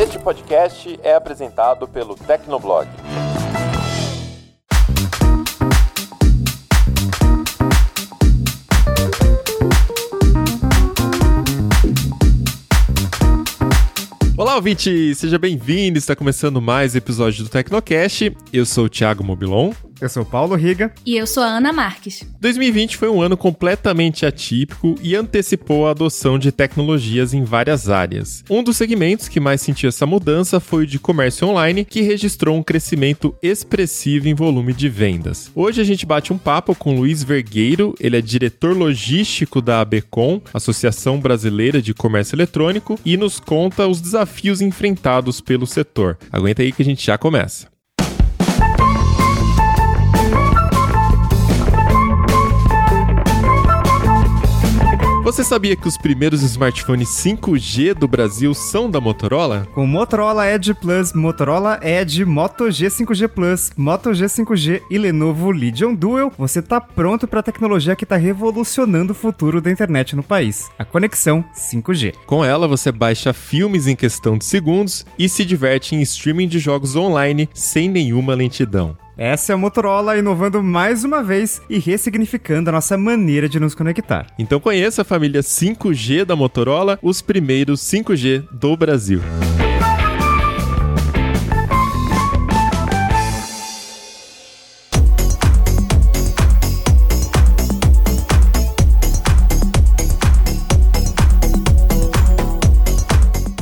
Este podcast é apresentado pelo Tecnoblog. Olá, ouvinte! Seja bem-vindo! Está começando mais episódio do Tecnocast. Eu sou o Thiago Mobilon. Eu sou Paulo Riga. E eu sou a Ana Marques. 2020 foi um ano completamente atípico e antecipou a adoção de tecnologias em várias áreas. Um dos segmentos que mais sentiu essa mudança foi o de comércio online, que registrou um crescimento expressivo em volume de vendas. Hoje a gente bate um papo com Luiz Vergueiro, ele é diretor logístico da ABCom, Associação Brasileira de Comércio Eletrônico, e nos conta os desafios enfrentados pelo setor. Aguenta aí que a gente já começa. Você sabia que os primeiros smartphones 5G do Brasil são da Motorola? Com Motorola Edge Plus, Motorola Edge, Moto G 5G Plus, Moto G 5G e Lenovo Legion Dual, você tá pronto para a tecnologia que tá revolucionando o futuro da internet no país, a conexão 5G. Com ela, você baixa filmes em questão de segundos e se diverte em streaming de jogos online sem nenhuma lentidão. Essa é a Motorola inovando mais uma vez e ressignificando a nossa maneira de nos conectar. Então conheça a família 5G da Motorola, os primeiros 5G do Brasil.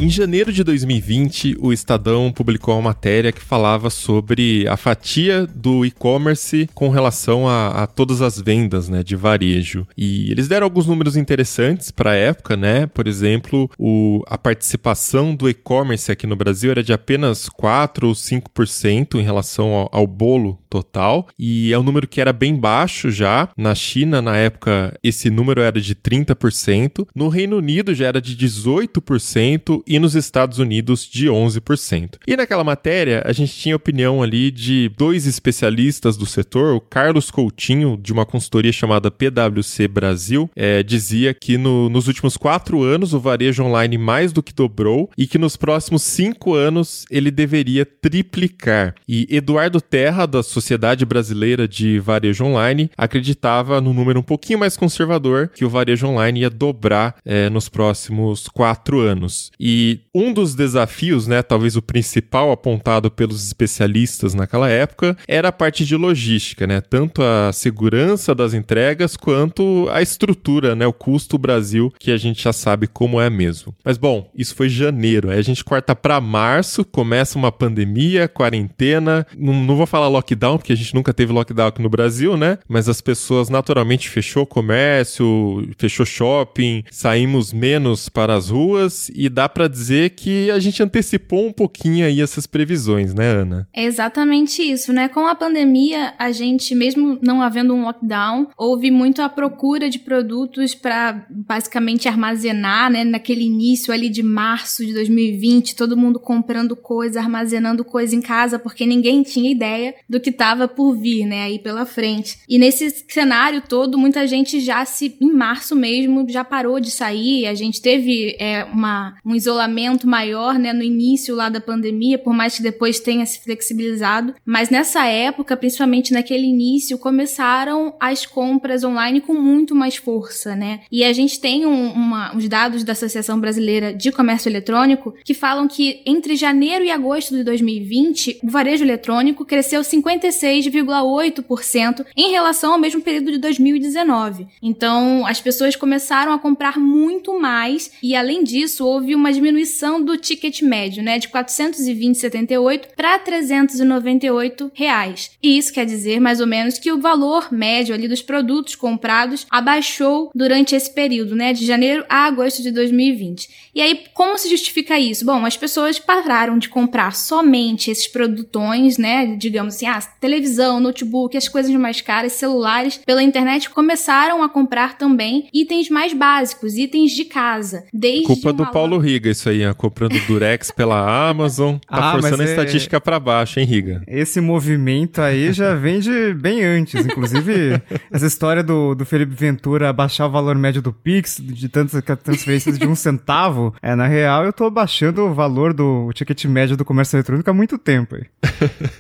Em janeiro de 2020, o Estadão publicou uma matéria que falava sobre a fatia do e-commerce com relação a, a, todas as vendas né, de varejo. E eles deram alguns números interessantes para a época, né? Por exemplo, o, a participação do e-commerce aqui no Brasil era de apenas 4 ou 5% em relação ao, ao bolo total. E é um número que era bem baixo já. Na China, na época, esse número era de 30%. No Reino Unido já era de 18% e nos Estados Unidos de 11%. E naquela matéria, a gente tinha opinião ali de dois especialistas do setor, o Carlos Coutinho, de uma consultoria chamada PwC Brasil, é, dizia que no, nos últimos quatro anos o varejo online mais do que dobrou e que nos próximos cinco anos ele deveria triplicar. E Eduardo Terra, da Sociedade Brasileira de Varejo Online, acreditava no número um pouquinho mais conservador que o varejo online ia dobrar é, nos próximos quatro anos. E e um dos desafios, né, talvez o principal apontado pelos especialistas naquela época, era a parte de logística, né? Tanto a segurança das entregas quanto a estrutura, né, o custo Brasil, que a gente já sabe como é mesmo. Mas bom, isso foi janeiro. Aí a gente corta para março, começa uma pandemia, quarentena. Não, não vou falar lockdown, porque a gente nunca teve lockdown aqui no Brasil, né? Mas as pessoas naturalmente fechou comércio, fechou shopping, saímos menos para as ruas e dá para dizer que a gente antecipou um pouquinho aí essas previsões, né, Ana? É exatamente isso, né? Com a pandemia, a gente, mesmo não havendo um lockdown, houve muito a procura de produtos para basicamente armazenar, né? Naquele início ali de março de 2020, todo mundo comprando coisa, armazenando coisa em casa, porque ninguém tinha ideia do que estava por vir, né? Aí pela frente. E nesse cenário todo, muita gente já se, em março mesmo, já parou de sair. A gente teve é, uma, um isolamento maior, né, no início lá da pandemia, por mais que depois tenha se flexibilizado. Mas nessa época, principalmente naquele início, começaram as compras online com muito mais força, né? E a gente tem um, uma, uns dados da Associação Brasileira de Comércio Eletrônico que falam que entre janeiro e agosto de 2020, o varejo eletrônico cresceu 56,8% em relação ao mesmo período de 2019. Então, as pessoas começaram a comprar muito mais e, além disso, houve uma diminuição do ticket médio, né, de 420,78 para 398 reais. E isso quer dizer mais ou menos que o valor médio ali dos produtos comprados abaixou durante esse período, né, de janeiro a agosto de 2020. E aí, como se justifica isso? Bom, as pessoas pararam de comprar somente esses produtões, né, digamos assim, ah, televisão, notebook, as coisas mais caras, celulares, pela internet começaram a comprar também itens mais básicos, itens de casa. Desde Culpa do Paulo Riga, isso aí, ó, comprando Durex pela Amazon. Tá Ah, forçando a é- estatística pra baixo, hein, Riga? Esse movimento aí já vem de bem antes. Inclusive, essa história do, do Felipe Ventura baixar o valor médio do Pix, de tantas transferências de um centavo, é, na real, eu tô baixando o valor do ticket médio do comércio eletrônico há muito tempo. Aí.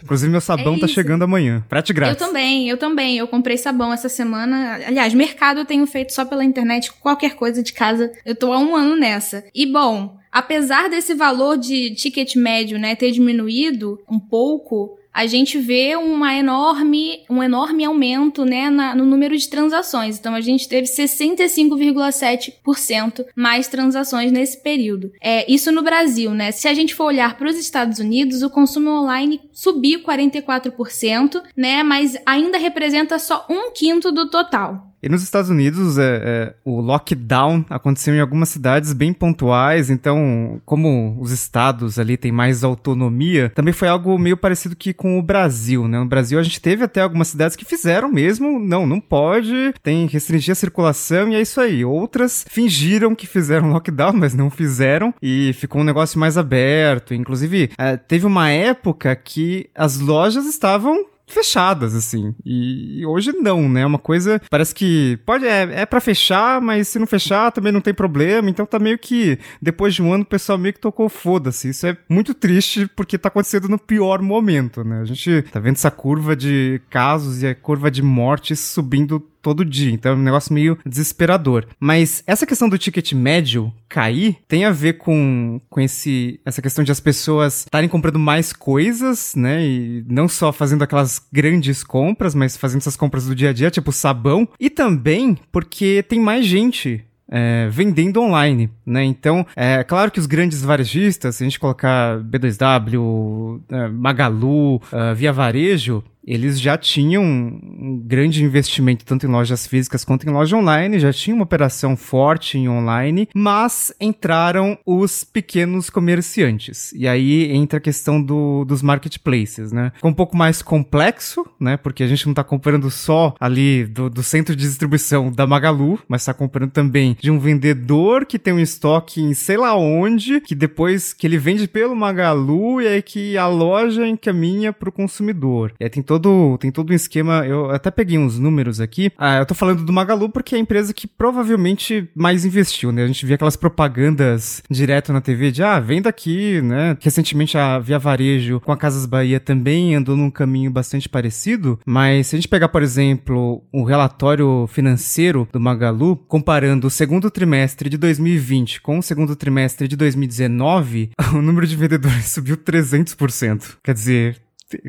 Inclusive, meu sabão É tá isso. Chegando amanhã. Eu grátis. também, eu também. Eu comprei sabão essa semana. Aliás, mercado eu tenho feito só pela internet, qualquer coisa de casa. Eu tô há um ano nessa. E bom, apesar desse valor de ticket médio, né, ter diminuído um pouco, a gente vê uma enorme, um enorme aumento, né, na- no número de transações. Então a gente teve 65,7% mais transações nesse período. É, isso no Brasil, né? Se a gente for olhar para os Estados Unidos, o consumo online subiu 44%, né? Mas ainda representa só um quinto do total. E nos Estados Unidos, é, é, o lockdown aconteceu em algumas cidades bem pontuais, então, como os estados ali têm mais autonomia, também foi algo meio parecido que com o Brasil, né? No Brasil, a gente teve até algumas cidades que fizeram mesmo, não, não pode, tem que restringir a circulação e é isso aí. Outras fingiram que fizeram lockdown, mas não fizeram e ficou um negócio mais aberto. Inclusive, é, teve uma época que as lojas estavam fechadas, assim. E, e hoje não, né? Uma coisa. Parece que pode. É, é para fechar, mas se não fechar também não tem problema. Então tá meio que. Depois de um ano, o pessoal meio que tocou foda-se. Isso é muito triste porque tá acontecendo no pior momento, né? A gente tá vendo essa curva de casos e a curva de mortes subindo todo dia. Então é um negócio meio desesperador. Mas essa questão do ticket médio cair tem a ver com, com esse, essa questão de as pessoas estarem comprando mais coisas, né? E não só fazendo aquelas grandes compras, mas fazendo essas compras do dia a dia, tipo sabão. E também porque tem mais gente é, vendendo online, né? Então, é claro que os grandes varejistas, se a gente colocar B2W, é, Magalu, é, Via Varejo, eles já tinham um grande investimento tanto em lojas físicas quanto em loja online, já tinha uma operação forte em online, mas entraram os pequenos comerciantes. E aí entra a questão do, dos marketplaces, né? Ficou um pouco mais complexo, né? Porque a gente não tá comprando só ali do, do centro de distribuição da Magalu, mas tá comprando também de um vendedor que tem um estoque em sei lá onde, que depois que ele vende pelo Magalu e aí que a loja encaminha pro consumidor. E aí tem todo, tem todo um esquema, eu até peguei uns números aqui. Ah, eu tô falando do Magalu porque é a empresa que provavelmente mais investiu, né? A gente via aquelas propagandas direto na TV de, ah, vem daqui, né? Recentemente a Via Varejo com a Casas Bahia também andou num caminho bastante parecido, mas se a gente pegar, por exemplo, o relatório financeiro do Magalu, comparando o segundo trimestre de 2020 com o segundo trimestre de 2019, o número de vendedores subiu 300%. Quer dizer,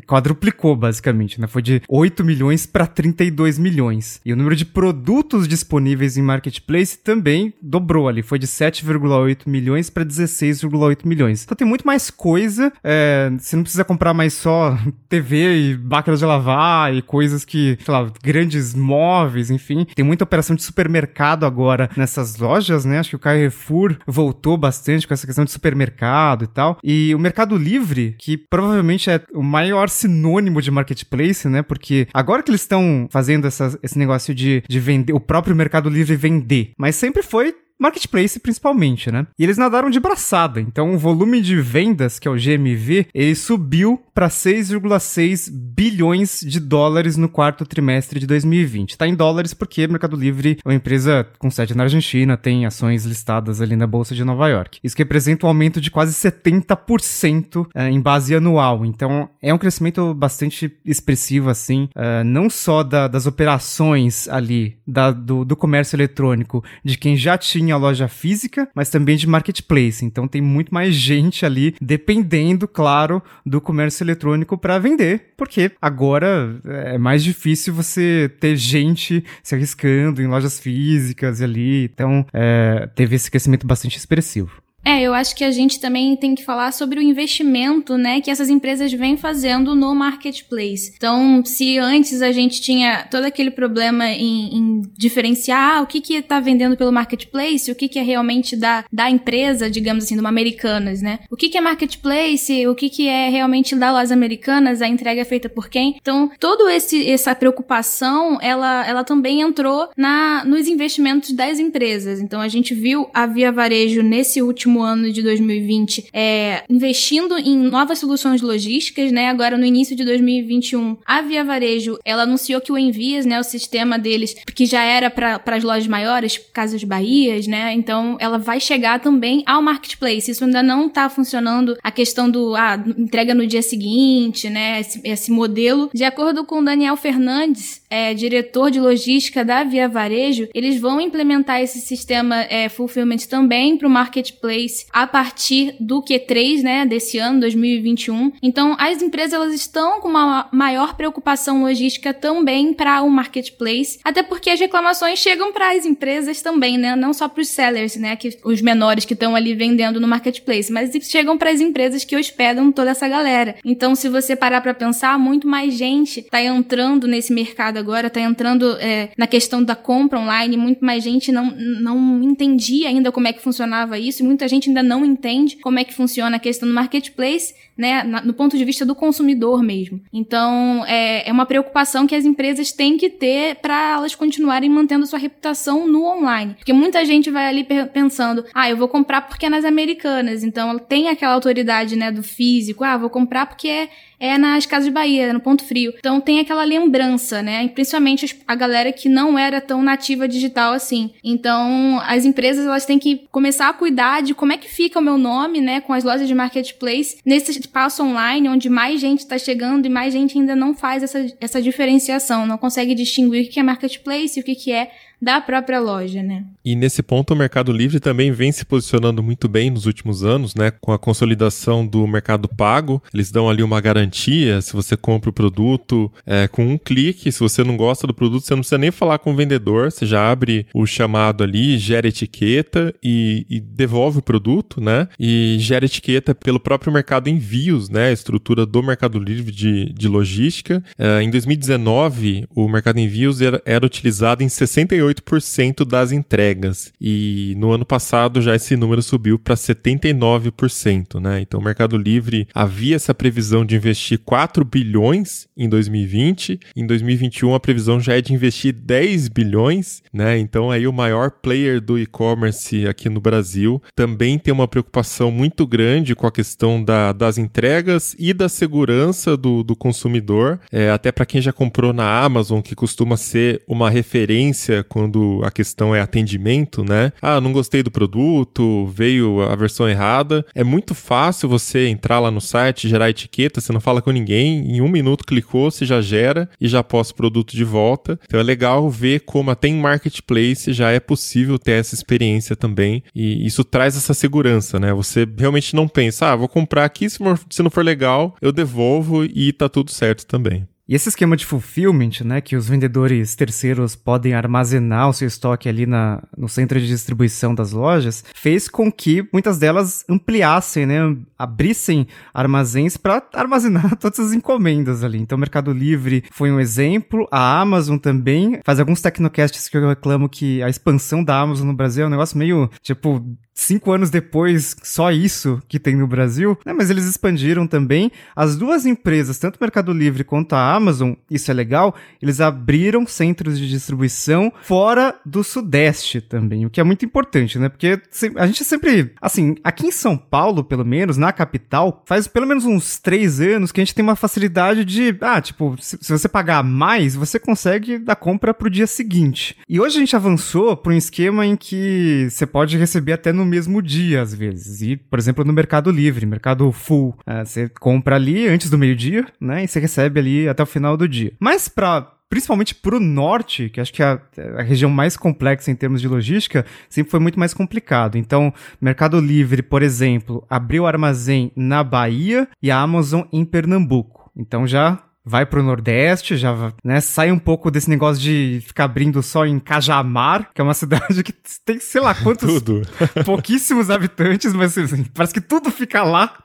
quadruplicou basicamente, né? Foi de 8 milhões para 32 milhões. E o número de produtos disponíveis em marketplace também dobrou ali, foi de 7,8 milhões para 16,8 milhões. Então tem muito mais coisa, é, você não precisa comprar mais só TV e máquinas de lavar e coisas que, sei lá, grandes móveis, enfim. Tem muita operação de supermercado agora nessas lojas, né? Acho que o Carrefour voltou bastante com essa questão de supermercado e tal. E o Mercado Livre, que provavelmente é o maior sinônimo de marketplace, né? Porque agora que eles estão fazendo essa, esse negócio de, de vender, o próprio Mercado Livre vender, mas sempre foi marketplace principalmente, né? E eles nadaram de braçada, então o volume de vendas, que é o GMV, ele subiu para 6,6 bilhões de dólares no quarto trimestre de 2020. Tá em dólares porque Mercado Livre é uma empresa com sede na Argentina, tem ações listadas ali na bolsa de Nova York. Isso que representa um aumento de quase 70% eh, em base anual. Então é um crescimento bastante expressivo assim, eh, não só da- das operações ali da- do, do comércio eletrônico de quem já tinha a loja física, mas também de marketplace. Então tem muito mais gente ali dependendo, claro, do comércio eletrônico para vender, porque agora é mais difícil você ter gente se arriscando em lojas físicas ali. Então é, teve esse crescimento bastante expressivo. É, eu acho que a gente também tem que falar sobre o investimento, né, que essas empresas vêm fazendo no marketplace. Então, se antes a gente tinha todo aquele problema em, em diferenciar ah, o que que está vendendo pelo marketplace, o que que é realmente da, da empresa, digamos assim, de uma Americanas, né? O que que é marketplace, o que que é realmente da lojas americanas, a entrega é feita por quem? Então, todo esse essa preocupação, ela ela também entrou na nos investimentos das empresas. Então, a gente viu a Via Varejo nesse último último ano de 2020 é, investindo em novas soluções logísticas, né? Agora no início de 2021, a Via Varejo, ela anunciou que o Envias, né, o sistema deles, que já era para as lojas maiores, Casas Bahias, né? Então ela vai chegar também ao marketplace. Isso ainda não está funcionando a questão do ah, entrega no dia seguinte, né? Esse, esse modelo. De acordo com Daniel Fernandes, é, diretor de logística da Via Varejo, eles vão implementar esse sistema é, fulfillment também para o marketplace a partir do Q3, né, desse ano, 2021. Então, as empresas elas estão com uma maior preocupação logística também para o marketplace, até porque as reclamações chegam para as empresas também, né, não só para os sellers, né, que os menores que estão ali vendendo no marketplace, mas chegam para as empresas que hospedam toda essa galera. Então, se você parar para pensar, muito mais gente está entrando nesse mercado agora, está entrando é, na questão da compra online, muito mais gente não, não entendia ainda como é que funcionava isso, muita gente ainda não entende como é que funciona a questão do marketplace, né, no ponto de vista do consumidor mesmo. Então, é, é uma preocupação que as empresas têm que ter para elas continuarem mantendo sua reputação no online. Porque muita gente vai ali pensando, ah, eu vou comprar porque é nas americanas, então tem aquela autoridade, né, do físico, ah, vou comprar porque é é nas Casas de Bahia, no Ponto Frio. Então tem aquela lembrança, né? Principalmente a galera que não era tão nativa digital assim. Então as empresas elas têm que começar a cuidar de como é que fica o meu nome, né? Com as lojas de marketplace nesse espaço online onde mais gente está chegando e mais gente ainda não faz essa, essa diferenciação, não consegue distinguir o que é marketplace e o que é da própria loja, né? E nesse ponto o Mercado Livre também vem se posicionando muito bem nos últimos anos, né? Com a consolidação do mercado pago, eles dão ali uma garantia se você compra o produto é, com um clique. Se você não gosta do produto, você não precisa nem falar com o vendedor, você já abre o chamado ali, gera etiqueta e, e devolve o produto, né? E gera etiqueta pelo próprio mercado envios, né? A estrutura do Mercado Livre de, de logística. É, em 2019, o mercado envios era, era utilizado em 68 68% das entregas. E no ano passado já esse número subiu para 79%, né? Então o Mercado Livre havia essa previsão de investir 4 bilhões em 2020, em 2021 a previsão já é de investir 10 bilhões, né? Então aí o maior player do e-commerce aqui no Brasil também tem uma preocupação muito grande com a questão da, das entregas e da segurança do, do consumidor, é, até para quem já comprou na Amazon, que costuma ser uma referência com quando a questão é atendimento, né? Ah, não gostei do produto, veio a versão errada. É muito fácil você entrar lá no site, gerar etiqueta, você não fala com ninguém, em um minuto clicou, você já gera e já posta o produto de volta. Então é legal ver como até em marketplace já é possível ter essa experiência também. E isso traz essa segurança, né? Você realmente não pensa, ah, vou comprar aqui, se, não for legal, eu devolvo e tá tudo certo também. E esse esquema de fulfillment, né, que os vendedores terceiros podem armazenar o seu estoque ali na, no centro de distribuição das lojas, fez com que muitas delas ampliassem, né, abrissem armazéns para armazenar todas as encomendas ali. Então, o Mercado Livre foi um exemplo, a Amazon também faz alguns tecnocasts que eu reclamo que a expansão da Amazon no Brasil é um negócio meio, tipo, cinco anos depois, só isso que tem no Brasil, né? Mas eles expandiram também. As duas empresas, tanto o Mercado Livre quanto a Amazon, isso é legal, eles abriram centros de distribuição fora do Sudeste também, o que é muito importante, né? Porque a gente sempre, assim, aqui em São Paulo, pelo menos, na capital, faz pelo menos uns três anos que a gente tem uma facilidade de, ah, tipo, se, se você pagar mais, você consegue dar compra pro dia seguinte. E hoje a gente avançou para um esquema em que você pode receber até no mesmo dia, às vezes. E, por exemplo, no Mercado Livre, Mercado Full, uh, você compra ali antes do meio-dia, né? E você recebe ali até o final do dia. Mas para principalmente para o norte, que acho que é a, a, região mais complexa em termos de logística, sempre foi muito mais complicado. Então, Mercado Livre, por exemplo, abriu armazém na Bahia e a Amazon em Pernambuco. Então já vai pro Nordeste, já né, sai um pouco desse negócio de ficar abrindo só em Cajamar, que é uma cidade que tem, sei lá, quantos... Tudo. pouquíssimos habitantes, mas assim, parece que tudo fica lá,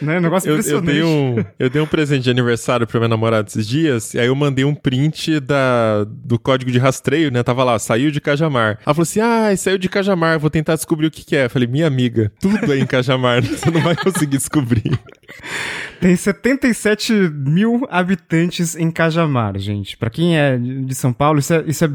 né? Um negócio Eu, eu, impressionante. dei um, eu dei um presente de aniversário pra minha namorada esses dias, e aí eu mandei um print da, do código de rastreio, né? Tava lá, saiu de Cajamar. Ela falou assim: ah, saiu de Cajamar, vou tentar descobrir o que, que é. Eu falei, minha amiga, tudo é em Cajamar, você não vai conseguir descobrir. Tem 77 mil habitantes em Cajamar, gente. Pra quem é de São Paulo, isso é, isso é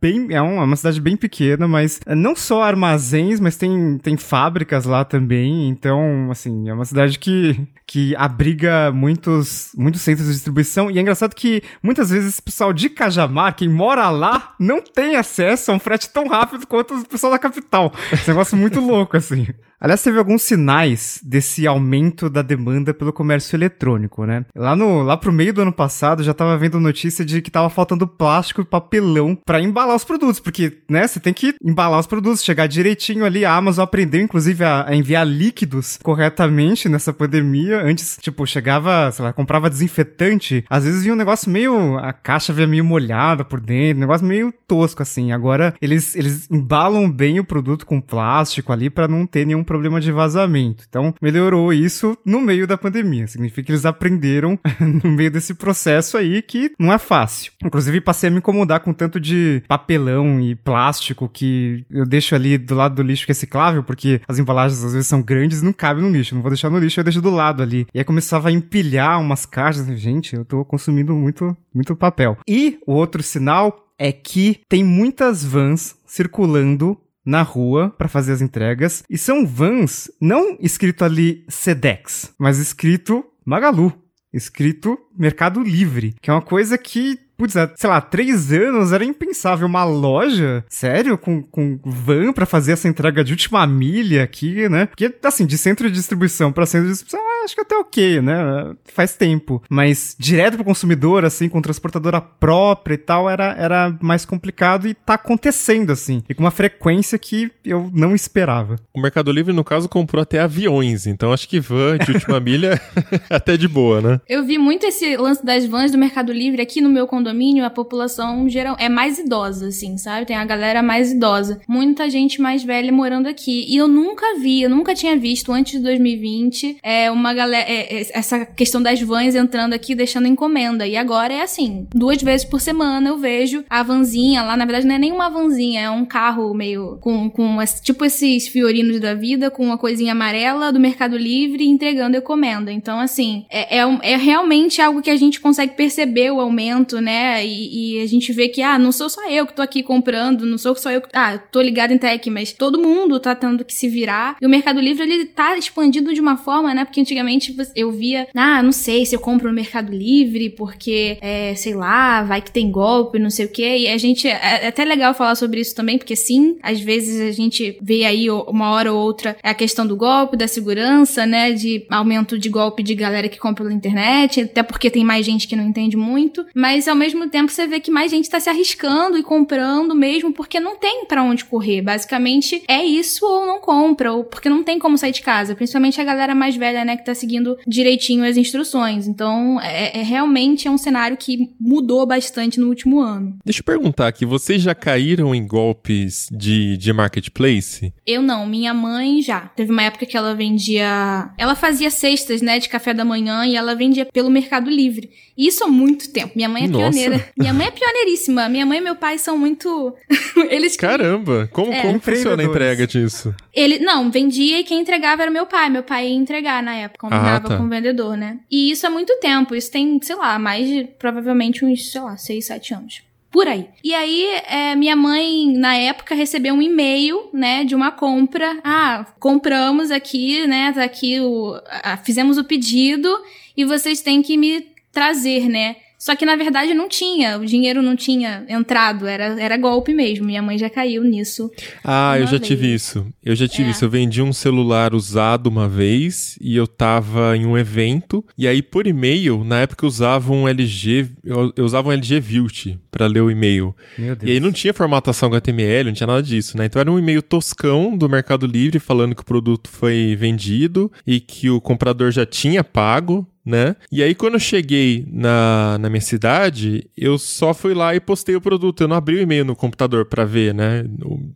bem. É uma, uma cidade bem pequena, mas é não só armazéns, mas tem, tem fábricas lá também. Então, assim, é uma cidade que, que abriga muitos, muitos centros de distribuição. E é engraçado que muitas vezes esse pessoal de Cajamar, quem mora lá, não tem acesso a um frete tão rápido quanto o pessoal da capital. Esse negócio muito louco, assim. Aliás, teve alguns sinais desse aumento da demanda pelo comércio eletrônico, né? Lá no lá pro meio do ano passado, já tava vendo notícia de que tava faltando plástico e papelão para embalar os produtos, porque, né, você tem que embalar os produtos, chegar direitinho ali. A Amazon aprendeu inclusive a, a enviar líquidos corretamente nessa pandemia. Antes, tipo, chegava, sei lá, comprava desinfetante, às vezes vinha um negócio meio a caixa vinha meio molhada por dentro, um negócio meio tosco assim. Agora eles eles embalam bem o produto com plástico ali para não ter nenhum problema de vazamento. Então, melhorou isso no meio da pandemia. Significa que eles aprenderam no meio desse processo aí que não é fácil. Inclusive, passei a me incomodar com tanto de papelão e plástico que eu deixo ali do lado do lixo reciclável, porque as embalagens às vezes são grandes e não cabem no lixo. Não vou deixar no lixo, eu deixo do lado ali. E aí começava a empilhar umas caixas. Gente, eu tô consumindo muito, muito papel. E o outro sinal é que tem muitas vans circulando na rua para fazer as entregas. E são vans não escrito ali Sedex, mas escrito Magalu. Escrito Mercado Livre, que é uma coisa que Putz, há, sei lá, três anos era impensável uma loja, sério, com, com van pra fazer essa entrega de última milha aqui, né? Porque, assim, de centro de distribuição pra centro de distribuição, acho que até ok, né? Faz tempo. Mas direto pro consumidor, assim, com transportadora própria e tal, era, era mais complicado e tá acontecendo, assim. E com uma frequência que eu não esperava. O Mercado Livre, no caso, comprou até aviões, então acho que van de última milha é até de boa, né? Eu vi muito esse lance das vans do Mercado Livre aqui no meu condomínio, a população geral é mais idosa, assim, sabe? Tem a galera mais idosa. Muita gente mais velha morando aqui. E eu nunca vi, eu nunca tinha visto antes de 2020 é, uma galera. É, essa questão das vans entrando aqui deixando encomenda. E agora é assim: duas vezes por semana eu vejo a vanzinha lá. Na verdade, não é nem uma vanzinha, é um carro meio com, com tipo esses fiorinos da vida, com uma coisinha amarela do Mercado Livre entregando encomenda. Então, assim, é, é, é realmente algo que a gente consegue perceber o aumento, né? E, e, a gente vê que, ah, não sou só eu que tô aqui comprando, não sou só eu que. Ah, tô ligado em tech, mas todo mundo tá tendo que se virar. E o Mercado Livre, ele tá expandido de uma forma, né? Porque antigamente eu via, ah, não sei se eu compro no Mercado Livre, porque, é, sei lá, vai que tem golpe, não sei o quê. E a gente. É, é até legal falar sobre isso também, porque sim, às vezes a gente vê aí uma hora ou outra a questão do golpe, da segurança, né? De aumento de golpe de galera que compra pela internet, até porque tem mais gente que não entende muito. Mas ao mesmo tempo você vê que mais gente tá se arriscando e comprando mesmo porque não tem para onde correr. Basicamente é isso ou não compra, ou porque não tem como sair de casa. Principalmente a galera mais velha, né, que tá seguindo direitinho as instruções. Então, é, é realmente é um cenário que mudou bastante no último ano. Deixa eu perguntar aqui, vocês já caíram em golpes de, de marketplace? Eu não, minha mãe já. Teve uma época que ela vendia. Ela fazia cestas, né, de café da manhã e ela vendia pelo Mercado Livre. Isso há muito tempo. Minha mãe é Nossa. Pioneira. Minha mãe é pioneiríssima. Minha mãe e meu pai são muito. Eles. Caramba! Como, É. como funciona a entrega disso? Ele, não, vendia e quem entregava era meu pai. Meu pai ia entregar na época, combinava Ah, tá. com o vendedor, né? E isso há muito tempo. Isso tem, sei lá, mais de provavelmente uns, sei lá, 6, 7 anos. Por aí. E aí, é, minha mãe, na época, recebeu um e-mail, né, de uma compra. Ah, compramos aqui, né, tá aqui o. ah, fizemos o pedido e vocês têm que me trazer, né? Só que na verdade não tinha, o dinheiro não tinha entrado, era, era golpe mesmo. Minha mãe já caiu nisso. Ah, eu já tive vez. isso. Eu já tive É. isso. Eu vendi um celular usado uma vez e eu tava em um evento. E aí, por e-mail, na época eu usava um LG. Eu, eu usava um LG Vilt pra ler o e-mail. Meu Deus. E aí não tinha formatação HTML, não tinha nada disso, né? Então era um e-mail toscão do Mercado Livre falando que o produto foi vendido e que o comprador já tinha pago. Né? E aí, quando eu cheguei na, na minha cidade, eu só fui lá e postei o produto. Eu não abri o e-mail no computador para ver, né?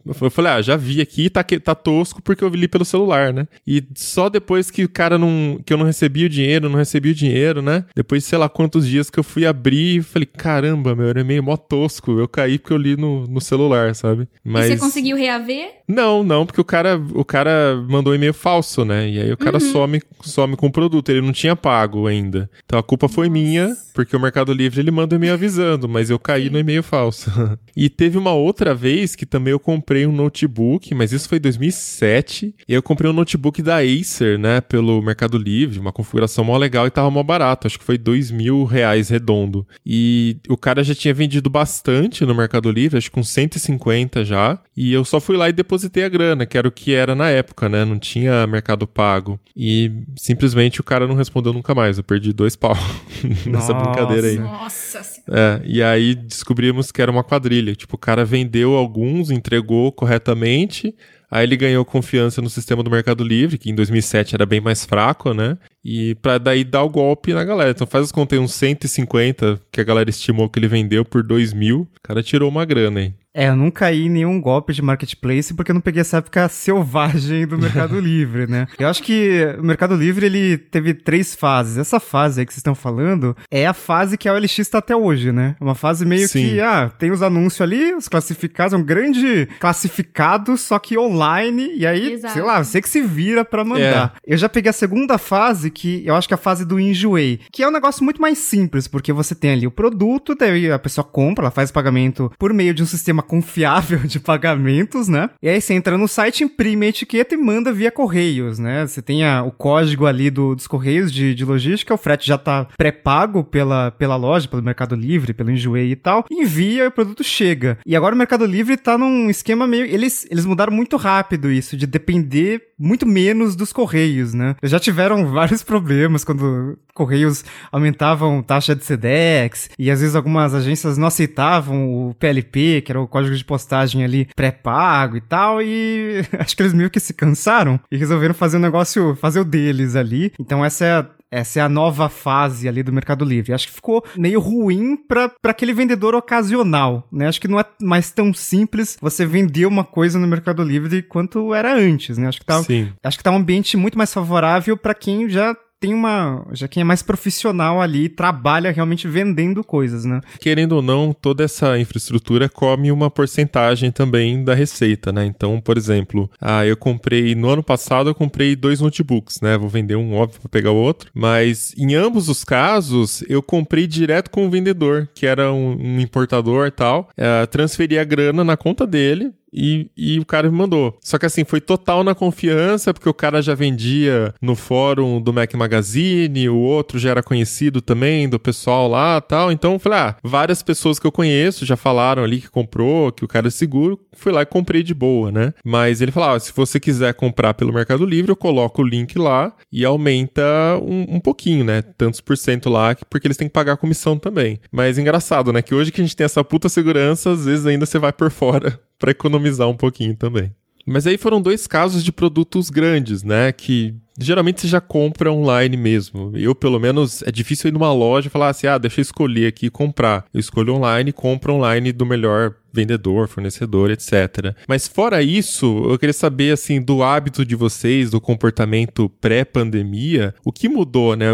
Eu falei, ah, já vi aqui, tá, tá tosco porque eu li pelo celular, né? E só depois que o cara não. que eu não recebi o dinheiro, não recebi o dinheiro, né? Depois de sei lá quantos dias que eu fui abrir, falei, caramba, meu, era meio mó tosco. Eu caí porque eu li no, no celular, sabe? Mas... E você conseguiu reaver? Não, não, porque o cara, o cara mandou um e-mail falso, né? E aí o cara uhum. some, some com o produto. Ele não tinha pago ainda. Então a culpa foi minha, porque o Mercado Livre ele manda um e-mail avisando, mas eu caí no e-mail falso. e teve uma outra vez que também eu comprei um notebook, mas isso foi em 2007. E eu comprei um notebook da Acer, né? Pelo Mercado Livre, uma configuração mó legal e tava mó barato. Acho que foi dois mil reais redondo. E o cara já tinha vendido bastante no Mercado Livre, acho que com 150 já. E eu só fui lá e depositei a grana, que era o que era na época, né? Não tinha Mercado Pago. E simplesmente o cara não respondeu nunca mais. Eu perdi dois pau nessa brincadeira aí. Nossa É, e aí descobrimos que era uma quadrilha. Tipo, o cara vendeu alguns, entregou corretamente. Aí ele ganhou confiança no sistema do Mercado Livre, que em 2007 era bem mais fraco, né? E pra daí dar o golpe na galera. Então faz os contas uns 150 que a galera estimou que ele vendeu por 2 mil. O cara tirou uma grana aí. É, eu não caí em nenhum golpe de marketplace porque eu não peguei essa época selvagem do Mercado Livre, né? Eu acho que o Mercado Livre ele teve três fases. Essa fase aí que vocês estão falando é a fase que a OLX está até hoje, né? Uma fase meio Sim. que, ah, tem os anúncios ali, os classificados, é um grande classificado, só que online, e aí, Exato. sei lá, você que se vira para mandar. É. Eu já peguei a segunda fase, que eu acho que é a fase do enjoei, que é um negócio muito mais simples, porque você tem ali o produto, daí a pessoa compra, ela faz o pagamento por meio de um sistema confiável de pagamentos, né? E aí você entra no site, imprime a etiqueta e manda via correios, né? Você tem a, o código ali do, dos correios de, de logística, o frete já tá pré-pago pela, pela loja, pelo Mercado Livre, pelo Enjoei e tal, envia e o produto chega. E agora o Mercado Livre tá num esquema meio... Eles, eles mudaram muito rápido isso, de depender muito menos dos correios, né? Já tiveram vários problemas quando correios aumentavam taxa de SEDEX e às vezes algumas agências não aceitavam o PLP, que era o código de postagem ali pré-pago e tal, e acho que eles meio que se cansaram e resolveram fazer o um negócio, fazer o deles ali. Então essa é a essa é a nova fase ali do Mercado Livre. Acho que ficou meio ruim para aquele vendedor ocasional, né? Acho que não é mais tão simples você vender uma coisa no Mercado Livre quanto era antes, né? Acho que tá, Sim. acho que tá um ambiente muito mais favorável para quem já tem uma. Já quem é mais profissional ali trabalha realmente vendendo coisas, né? Querendo ou não, toda essa infraestrutura come uma porcentagem também da receita, né? Então, por exemplo, ah, eu comprei. No ano passado eu comprei dois notebooks, né? Vou vender um, óbvio, para pegar o outro. Mas em ambos os casos, eu comprei direto com o vendedor, que era um, um importador e tal. É, transferi a grana na conta dele e, e o cara me mandou. Só que assim, foi total na confiança, porque o cara já vendia no fórum do Mac Magazine, o outro já era conhecido também do pessoal lá tal. Então, falei, ah, várias pessoas que eu conheço já falaram ali que comprou, que o cara é seguro. Fui lá e comprei de boa, né? Mas ele falava, ah, se você quiser comprar pelo Mercado Livre, eu coloco o link lá e aumenta um, um pouquinho, né? Tantos por cento lá, porque eles têm que pagar comissão também. Mas engraçado, né? Que hoje que a gente tem essa puta segurança, às vezes ainda você vai por fora para economizar um pouquinho também. Mas aí foram dois casos de produtos grandes, né? Que geralmente você já compra online mesmo. Eu, pelo menos, é difícil ir numa loja e falar assim: ah, deixa eu escolher aqui e comprar. Eu escolho online, compro online do melhor vendedor, fornecedor, etc. Mas fora isso, eu queria saber assim do hábito de vocês, do comportamento pré-pandemia, o que mudou, né?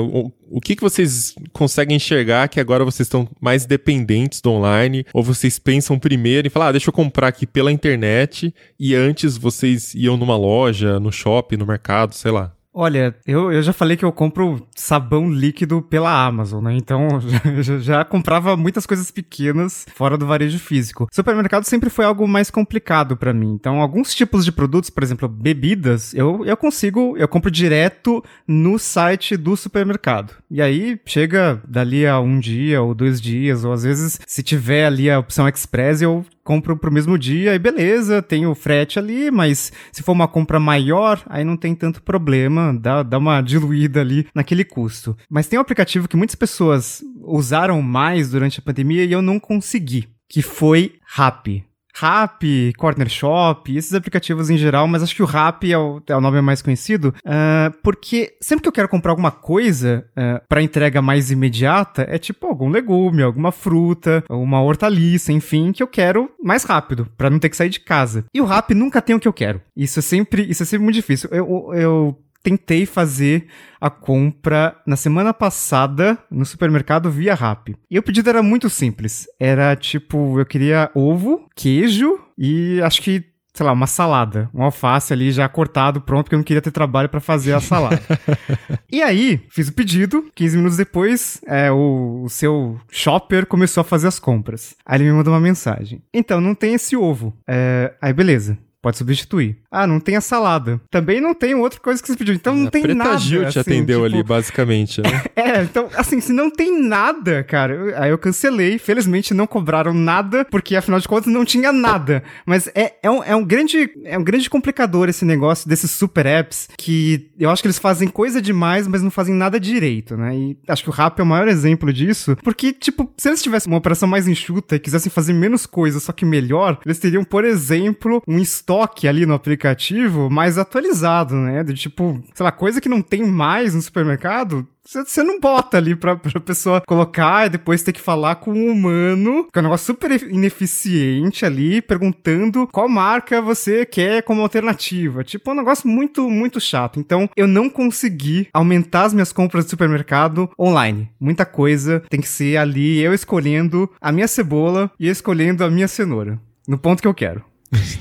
O, que, que vocês conseguem enxergar que agora vocês estão mais dependentes do online? Ou vocês pensam primeiro em falar, ah, deixa eu comprar aqui pela internet e antes vocês iam numa loja, no shopping, no mercado, sei lá? Olha, eu, eu já falei que eu compro sabão líquido pela Amazon, né? Então já, já comprava muitas coisas pequenas fora do varejo físico. Supermercado sempre foi algo mais complicado para mim. Então, alguns tipos de produtos, por exemplo, bebidas, eu, eu consigo, eu compro direto no site do supermercado. E aí chega dali a um dia ou dois dias, ou às vezes, se tiver ali a opção Express, eu compro pro mesmo dia e beleza, tem o frete ali, mas se for uma compra maior, aí não tem tanto problema, dá, dá uma diluída ali naquele custo. Mas tem um aplicativo que muitas pessoas usaram mais durante a pandemia e eu não consegui, que foi Rappi. Rap, Corner Shop, esses aplicativos em geral, mas acho que o Rap é o, é o nome mais conhecido, uh, porque sempre que eu quero comprar alguma coisa uh, para entrega mais imediata, é tipo algum legume, alguma fruta, uma hortaliça, enfim, que eu quero mais rápido, para não ter que sair de casa. E o Rap nunca tem o que eu quero. Isso é sempre, isso é sempre muito difícil. Eu, eu tentei fazer a compra na semana passada no supermercado via Rap. E o pedido era muito simples. Era tipo, eu queria ovo, queijo e acho que sei lá, uma salada, um alface ali já cortado, pronto, porque eu não queria ter trabalho para fazer a salada. e aí, fiz o pedido, 15 minutos depois, é, o, o, seu shopper começou a fazer as compras. Aí ele me mandou uma mensagem. Então, não tem esse ovo. É, aí, beleza. Pode substituir. Ah, não tem a salada. Também não tem outra coisa que você pediu. Então não a tem Preta nada. Gil te assim, atendeu tipo... ali, basicamente, né? é, então, assim, se não tem nada, cara, eu, aí eu cancelei. Felizmente não cobraram nada, porque afinal de contas não tinha nada. Mas é, é, um, é, um, grande, é um grande complicador esse negócio desses super apps que eu acho que eles fazem coisa demais, mas não fazem nada direito, né? E acho que o Rap é o maior exemplo disso, porque, tipo, se eles tivessem uma operação mais enxuta e quisessem fazer menos coisas, só que melhor, eles teriam, por exemplo, um estoque estoque ali no aplicativo mais atualizado, né? De tipo, sei lá, coisa que não tem mais no supermercado, você não bota ali pra, pra pessoa colocar e depois ter que falar com um humano, que é um negócio super ineficiente ali, perguntando qual marca você quer como alternativa. Tipo, é um negócio muito, muito chato. Então, eu não consegui aumentar as minhas compras de supermercado online. Muita coisa tem que ser ali eu escolhendo a minha cebola e escolhendo a minha cenoura. No ponto que eu quero.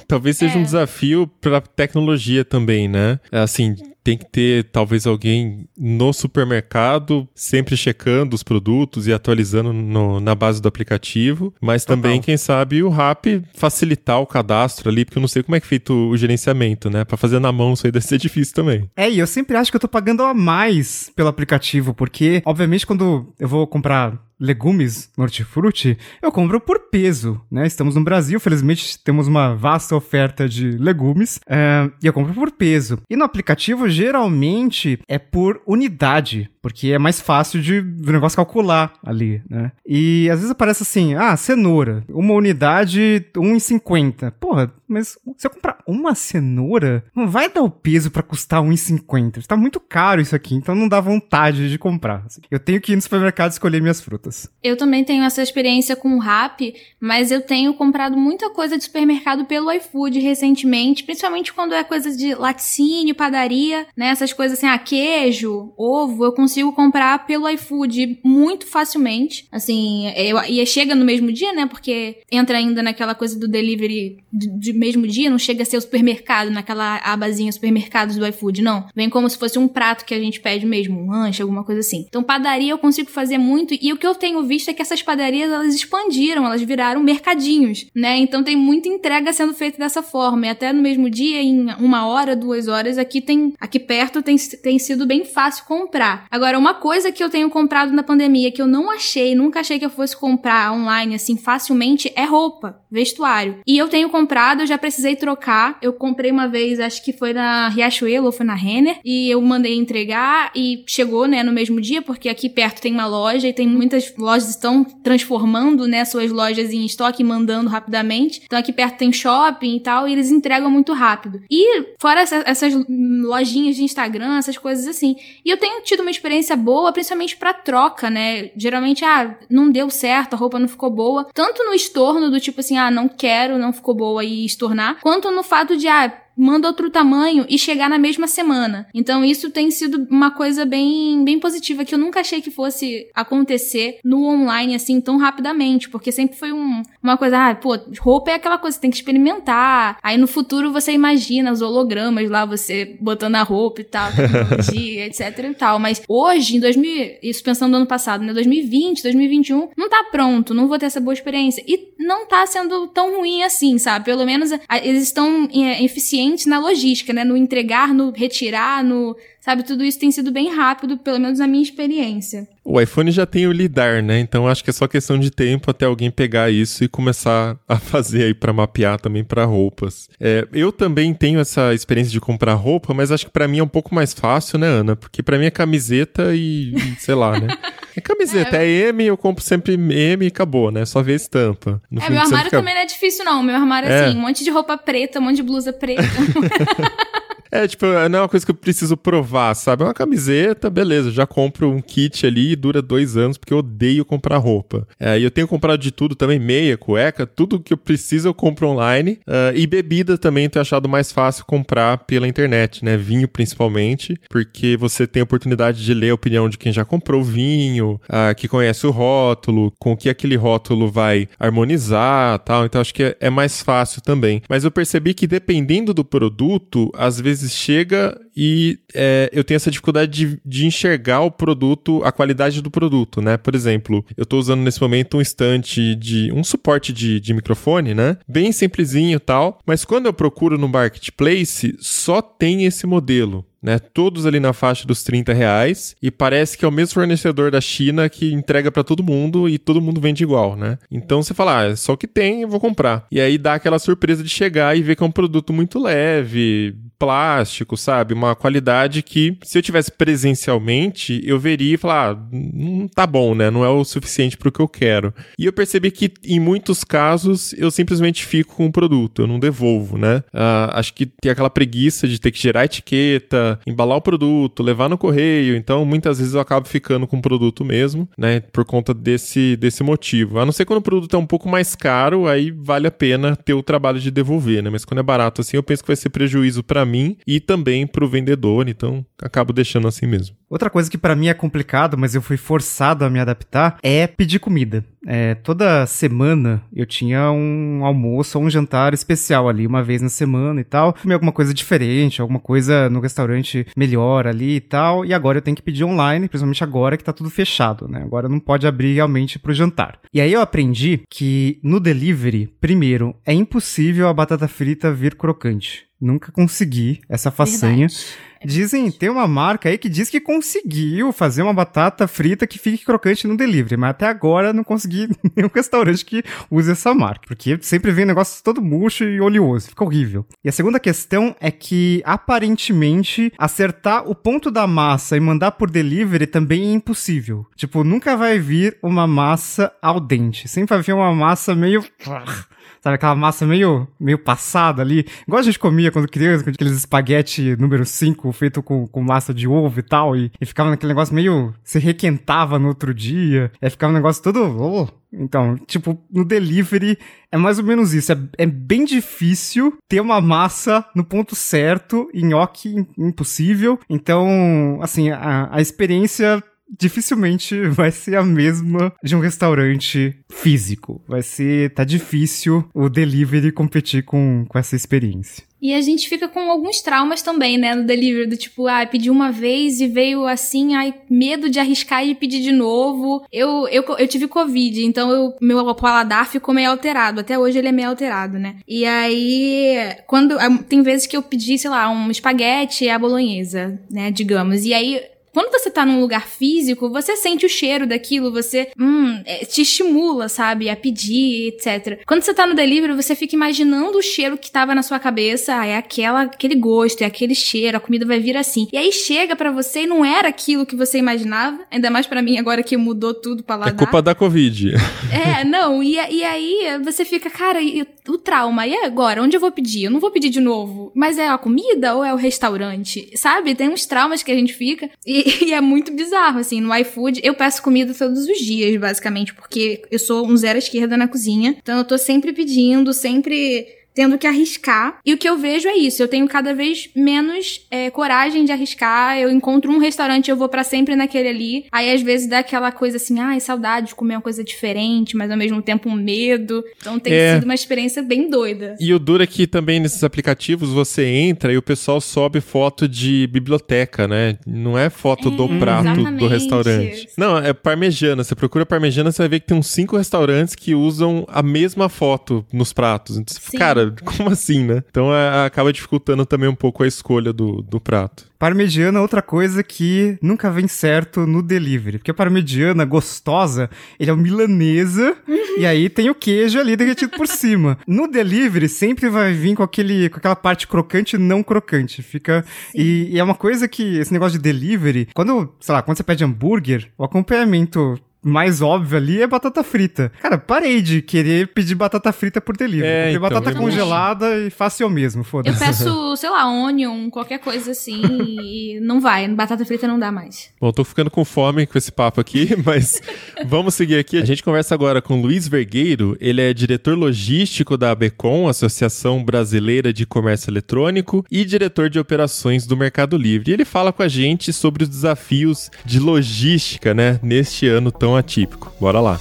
Talvez seja é. um desafio para tecnologia também, né? Assim, tem que ter talvez alguém no supermercado sempre checando os produtos e atualizando no, na base do aplicativo, mas Total. também, quem sabe, o RAP facilitar o cadastro ali, porque eu não sei como é que é feito o gerenciamento, né? Para fazer na mão isso aí deve ser difícil também. É, e eu sempre acho que eu tô pagando a mais pelo aplicativo, porque, obviamente, quando eu vou comprar legumes no hortifruti, eu compro por peso, né? Estamos no Brasil, felizmente temos uma vasta oferta de legumes, uh, e eu compro por peso. E no aplicativo, geralmente, é por unidade, porque é mais fácil de o negócio calcular ali, né? E às vezes aparece assim, ah, cenoura, uma unidade, 1,50. Porra, mas se eu comprar uma cenoura, não vai dar o peso para custar 1,50. Tá muito caro isso aqui, então não dá vontade de comprar. Assim. Eu tenho que ir no supermercado escolher minhas frutas. Eu também tenho essa experiência com o Rap, mas eu tenho comprado muita coisa de supermercado pelo iFood recentemente, principalmente quando é coisa de laticínio, padaria, né? Essas coisas assim, ah, queijo, ovo, eu consigo comprar pelo iFood muito facilmente. Assim, eu, e chega no mesmo dia, né? Porque entra ainda naquela coisa do delivery de, de mesmo dia, não chega a ser o supermercado, naquela abazinha supermercados do iFood, não. Vem como se fosse um prato que a gente pede mesmo, um lanche, alguma coisa assim. Então, padaria eu consigo fazer muito, e o que eu tenho visto é que essas padarias elas expandiram, elas viraram mercadinhos, né? Então tem muita entrega sendo feita dessa forma. E até no mesmo dia, em uma hora, duas horas, aqui tem. Aqui perto tem, tem sido bem fácil comprar. Agora, uma coisa que eu tenho comprado na pandemia que eu não achei, nunca achei que eu fosse comprar online assim facilmente, é roupa, vestuário. E eu tenho comprado, eu já precisei trocar. Eu comprei uma vez, acho que foi na Riachuelo ou foi na Renner, e eu mandei entregar e chegou, né, no mesmo dia, porque aqui perto tem uma loja e tem muitas lojas estão transformando, né, suas lojas em estoque e mandando rapidamente. Então aqui perto tem shopping e tal, e eles entregam muito rápido. E fora essa, essas lojinhas de Instagram, essas coisas assim. E eu tenho tido uma experiência boa, principalmente para troca, né? Geralmente, ah, não deu certo, a roupa não ficou boa. Tanto no estorno do tipo assim, ah, não quero, não ficou boa e estornar, quanto no fato de, ah, manda outro tamanho e chegar na mesma semana. Então isso tem sido uma coisa bem, bem positiva que eu nunca achei que fosse acontecer no online assim tão rapidamente, porque sempre foi um, uma coisa, ah, pô, roupa é aquela coisa, você tem que experimentar. Aí no futuro você imagina os hologramas lá, você botando a roupa e tal, tecnologia, etc e tal. Mas hoje, em 2000, isso pensando no ano passado, né, 2020, 2021, não tá pronto, não vou ter essa boa experiência. E não tá sendo tão ruim assim, sabe? Pelo menos eles estão é, eficientes na logística, né? No entregar, no retirar, no. Sabe, tudo isso tem sido bem rápido, pelo menos na minha experiência. O iPhone já tem o lidar, né? Então acho que é só questão de tempo até alguém pegar isso e começar a fazer aí para mapear também para roupas. É, eu também tenho essa experiência de comprar roupa, mas acho que para mim é um pouco mais fácil, né, Ana? Porque para mim é camiseta e, e sei lá, né? É camiseta, é, é M, eu compro sempre M e acabou, né? Só a estampa. No é, meu armário fica... também não é difícil, não. Meu armário é, é assim, um monte de roupa preta, um monte de blusa preta. É, tipo, não é uma coisa que eu preciso provar, sabe? É uma camiseta, beleza, já compro um kit ali e dura dois anos, porque eu odeio comprar roupa. É, e eu tenho comprado de tudo também, meia, cueca, tudo que eu preciso eu compro online. Uh, e bebida também tenho achado mais fácil comprar pela internet, né? Vinho principalmente, porque você tem a oportunidade de ler a opinião de quem já comprou vinho, uh, que conhece o rótulo, com que aquele rótulo vai harmonizar tal. Então acho que é, é mais fácil também. Mas eu percebi que dependendo do produto, às vezes vezes chega e é, eu tenho essa dificuldade de, de, enxergar o produto, a qualidade do produto, né? Por exemplo, eu estou usando nesse momento um estante de um suporte de, de microfone, né? Bem simplesinho e tal, mas quando eu procuro no marketplace, só tem esse modelo né? Todos ali na faixa dos 30 reais. E parece que é o mesmo fornecedor da China que entrega para todo mundo e todo mundo vende igual, né? Então você fala, ah, é só o que tem, eu vou comprar. E aí dá aquela surpresa de chegar e ver que é um produto muito leve, plástico, sabe? Uma qualidade que, se eu tivesse presencialmente, eu veria e falar, ah, não tá bom, né? Não é o suficiente para o que eu quero. E eu percebi que, em muitos casos, eu simplesmente fico com o produto, eu não devolvo, né? Uh, acho que tem aquela preguiça de ter que gerar etiqueta, embalar o produto, levar no correio. Então, muitas vezes eu acabo ficando com o produto mesmo, né? Por conta desse, desse motivo. A não ser quando o produto é um pouco mais caro, aí vale a pena ter o trabalho de devolver, né? Mas quando é barato assim, eu penso que vai ser prejuízo para mim e também para o vendedor. Então, acabo deixando assim mesmo. Outra coisa que para mim é complicado, mas eu fui forçado a me adaptar, é pedir comida. É, toda semana eu tinha um almoço ou um jantar especial ali, uma vez na semana e tal. Comer alguma coisa diferente, alguma coisa no restaurante melhor ali e tal. E agora eu tenho que pedir online, principalmente agora que tá tudo fechado, né? Agora não pode abrir realmente pro jantar. E aí eu aprendi que no delivery, primeiro, é impossível a batata frita vir crocante. Nunca consegui essa façanha. Verdade. É Dizem, tem uma marca aí que diz que conseguiu fazer uma batata frita que fique crocante no delivery, mas até agora não consegui nenhum restaurante que use essa marca, porque sempre vem negócio todo murcho e oleoso, fica horrível. E a segunda questão é que aparentemente acertar o ponto da massa e mandar por delivery também é impossível. Tipo, nunca vai vir uma massa al dente, sempre vai vir uma massa meio sabe? Aquela massa meio, meio passada ali. Igual a gente comia quando criança, com aqueles espaguete número 5 feito com, com massa de ovo e tal, e, e ficava naquele negócio meio. se requentava no outro dia, aí ficava um negócio todo. Oh. Então, tipo, no delivery é mais ou menos isso. É, é, bem difícil ter uma massa no ponto certo, nhoque impossível. Então, assim, a, a experiência dificilmente vai ser a mesma de um restaurante físico. Vai ser, tá difícil o delivery competir com, com essa experiência. E a gente fica com alguns traumas também, né, no delivery, do tipo, ah, pedi uma vez e veio assim, ai, medo de arriscar e pedir de novo. Eu, eu, eu tive Covid, então eu, meu paladar ficou meio alterado. Até hoje ele é meio alterado, né? E aí, quando. Tem vezes que eu pedi, sei lá, um espaguete à bolonhesa, né, digamos. E aí quando você tá num lugar físico, você sente o cheiro daquilo, você hum, é, te estimula, sabe, a pedir, etc. Quando você tá no delivery, você fica imaginando o cheiro que tava na sua cabeça, ah, é aquela, aquele gosto, é aquele cheiro, a comida vai vir assim. E aí chega para você e não era aquilo que você imaginava, ainda mais para mim agora que mudou tudo pra lá. É culpa da Covid. É, não, e, e aí você fica, cara, e, o trauma, e agora? Onde eu vou pedir? Eu não vou pedir de novo. Mas é a comida ou é o restaurante? Sabe? Tem uns traumas que a gente fica. E E, é muito bizarro, assim, no iFood eu peço comida todos os dias, basicamente, porque eu sou um zero esquerda na cozinha. Então eu tô sempre pedindo, sempre tendo que arriscar. E o que eu vejo é isso. Eu tenho cada vez menos é, coragem de arriscar. Eu encontro um restaurante, eu vou para sempre naquele ali. Aí às vezes dá aquela coisa assim, ai, saudade de comer uma coisa diferente, mas ao mesmo tempo um medo. Então tem é. sido uma experiência bem doida. E o duro é que também nesses aplicativos você entra e o pessoal sobe foto de biblioteca, né? Não é foto é, do prato exatamente. do restaurante. Não, é parmejana. Você procura parmejana, você vai ver que tem uns cinco restaurantes que usam a mesma foto nos pratos. Então, Sim. Cara, cara, como assim, né? Então é, acaba dificultando também um pouco a escolha do, do prato. Parmegiana é outra coisa que nunca vem certo no delivery. Porque a parmegiana gostosa, ele é uma milanesa e aí tem o queijo ali derretido por cima. No delivery sempre vai vir com, aquele, com aquela parte crocante e não crocante. Fica. E, e, é uma coisa que esse negócio de delivery, quando, sei lá, quando você pede hambúrguer, o acompanhamento mais óbvio ali é batata frita. Cara, parei de querer pedir batata frita por delivery. É, então, batata congelada e fácil mesmo, foda-se. Eu peço, sei lá, onion, qualquer coisa assim, e não vai. Batata frita não dá mais. Bom, tô ficando com fome com esse papo aqui, mas vamos seguir aqui. A gente conversa agora com Luiz Vergueiro, ele é diretor logístico da ABECOM, Associação Brasileira de Comércio Eletrônico, e diretor de operações do Mercado Livre. E ele fala com a gente sobre os desafios de logística, né, neste ano tão atípico. Bora lá.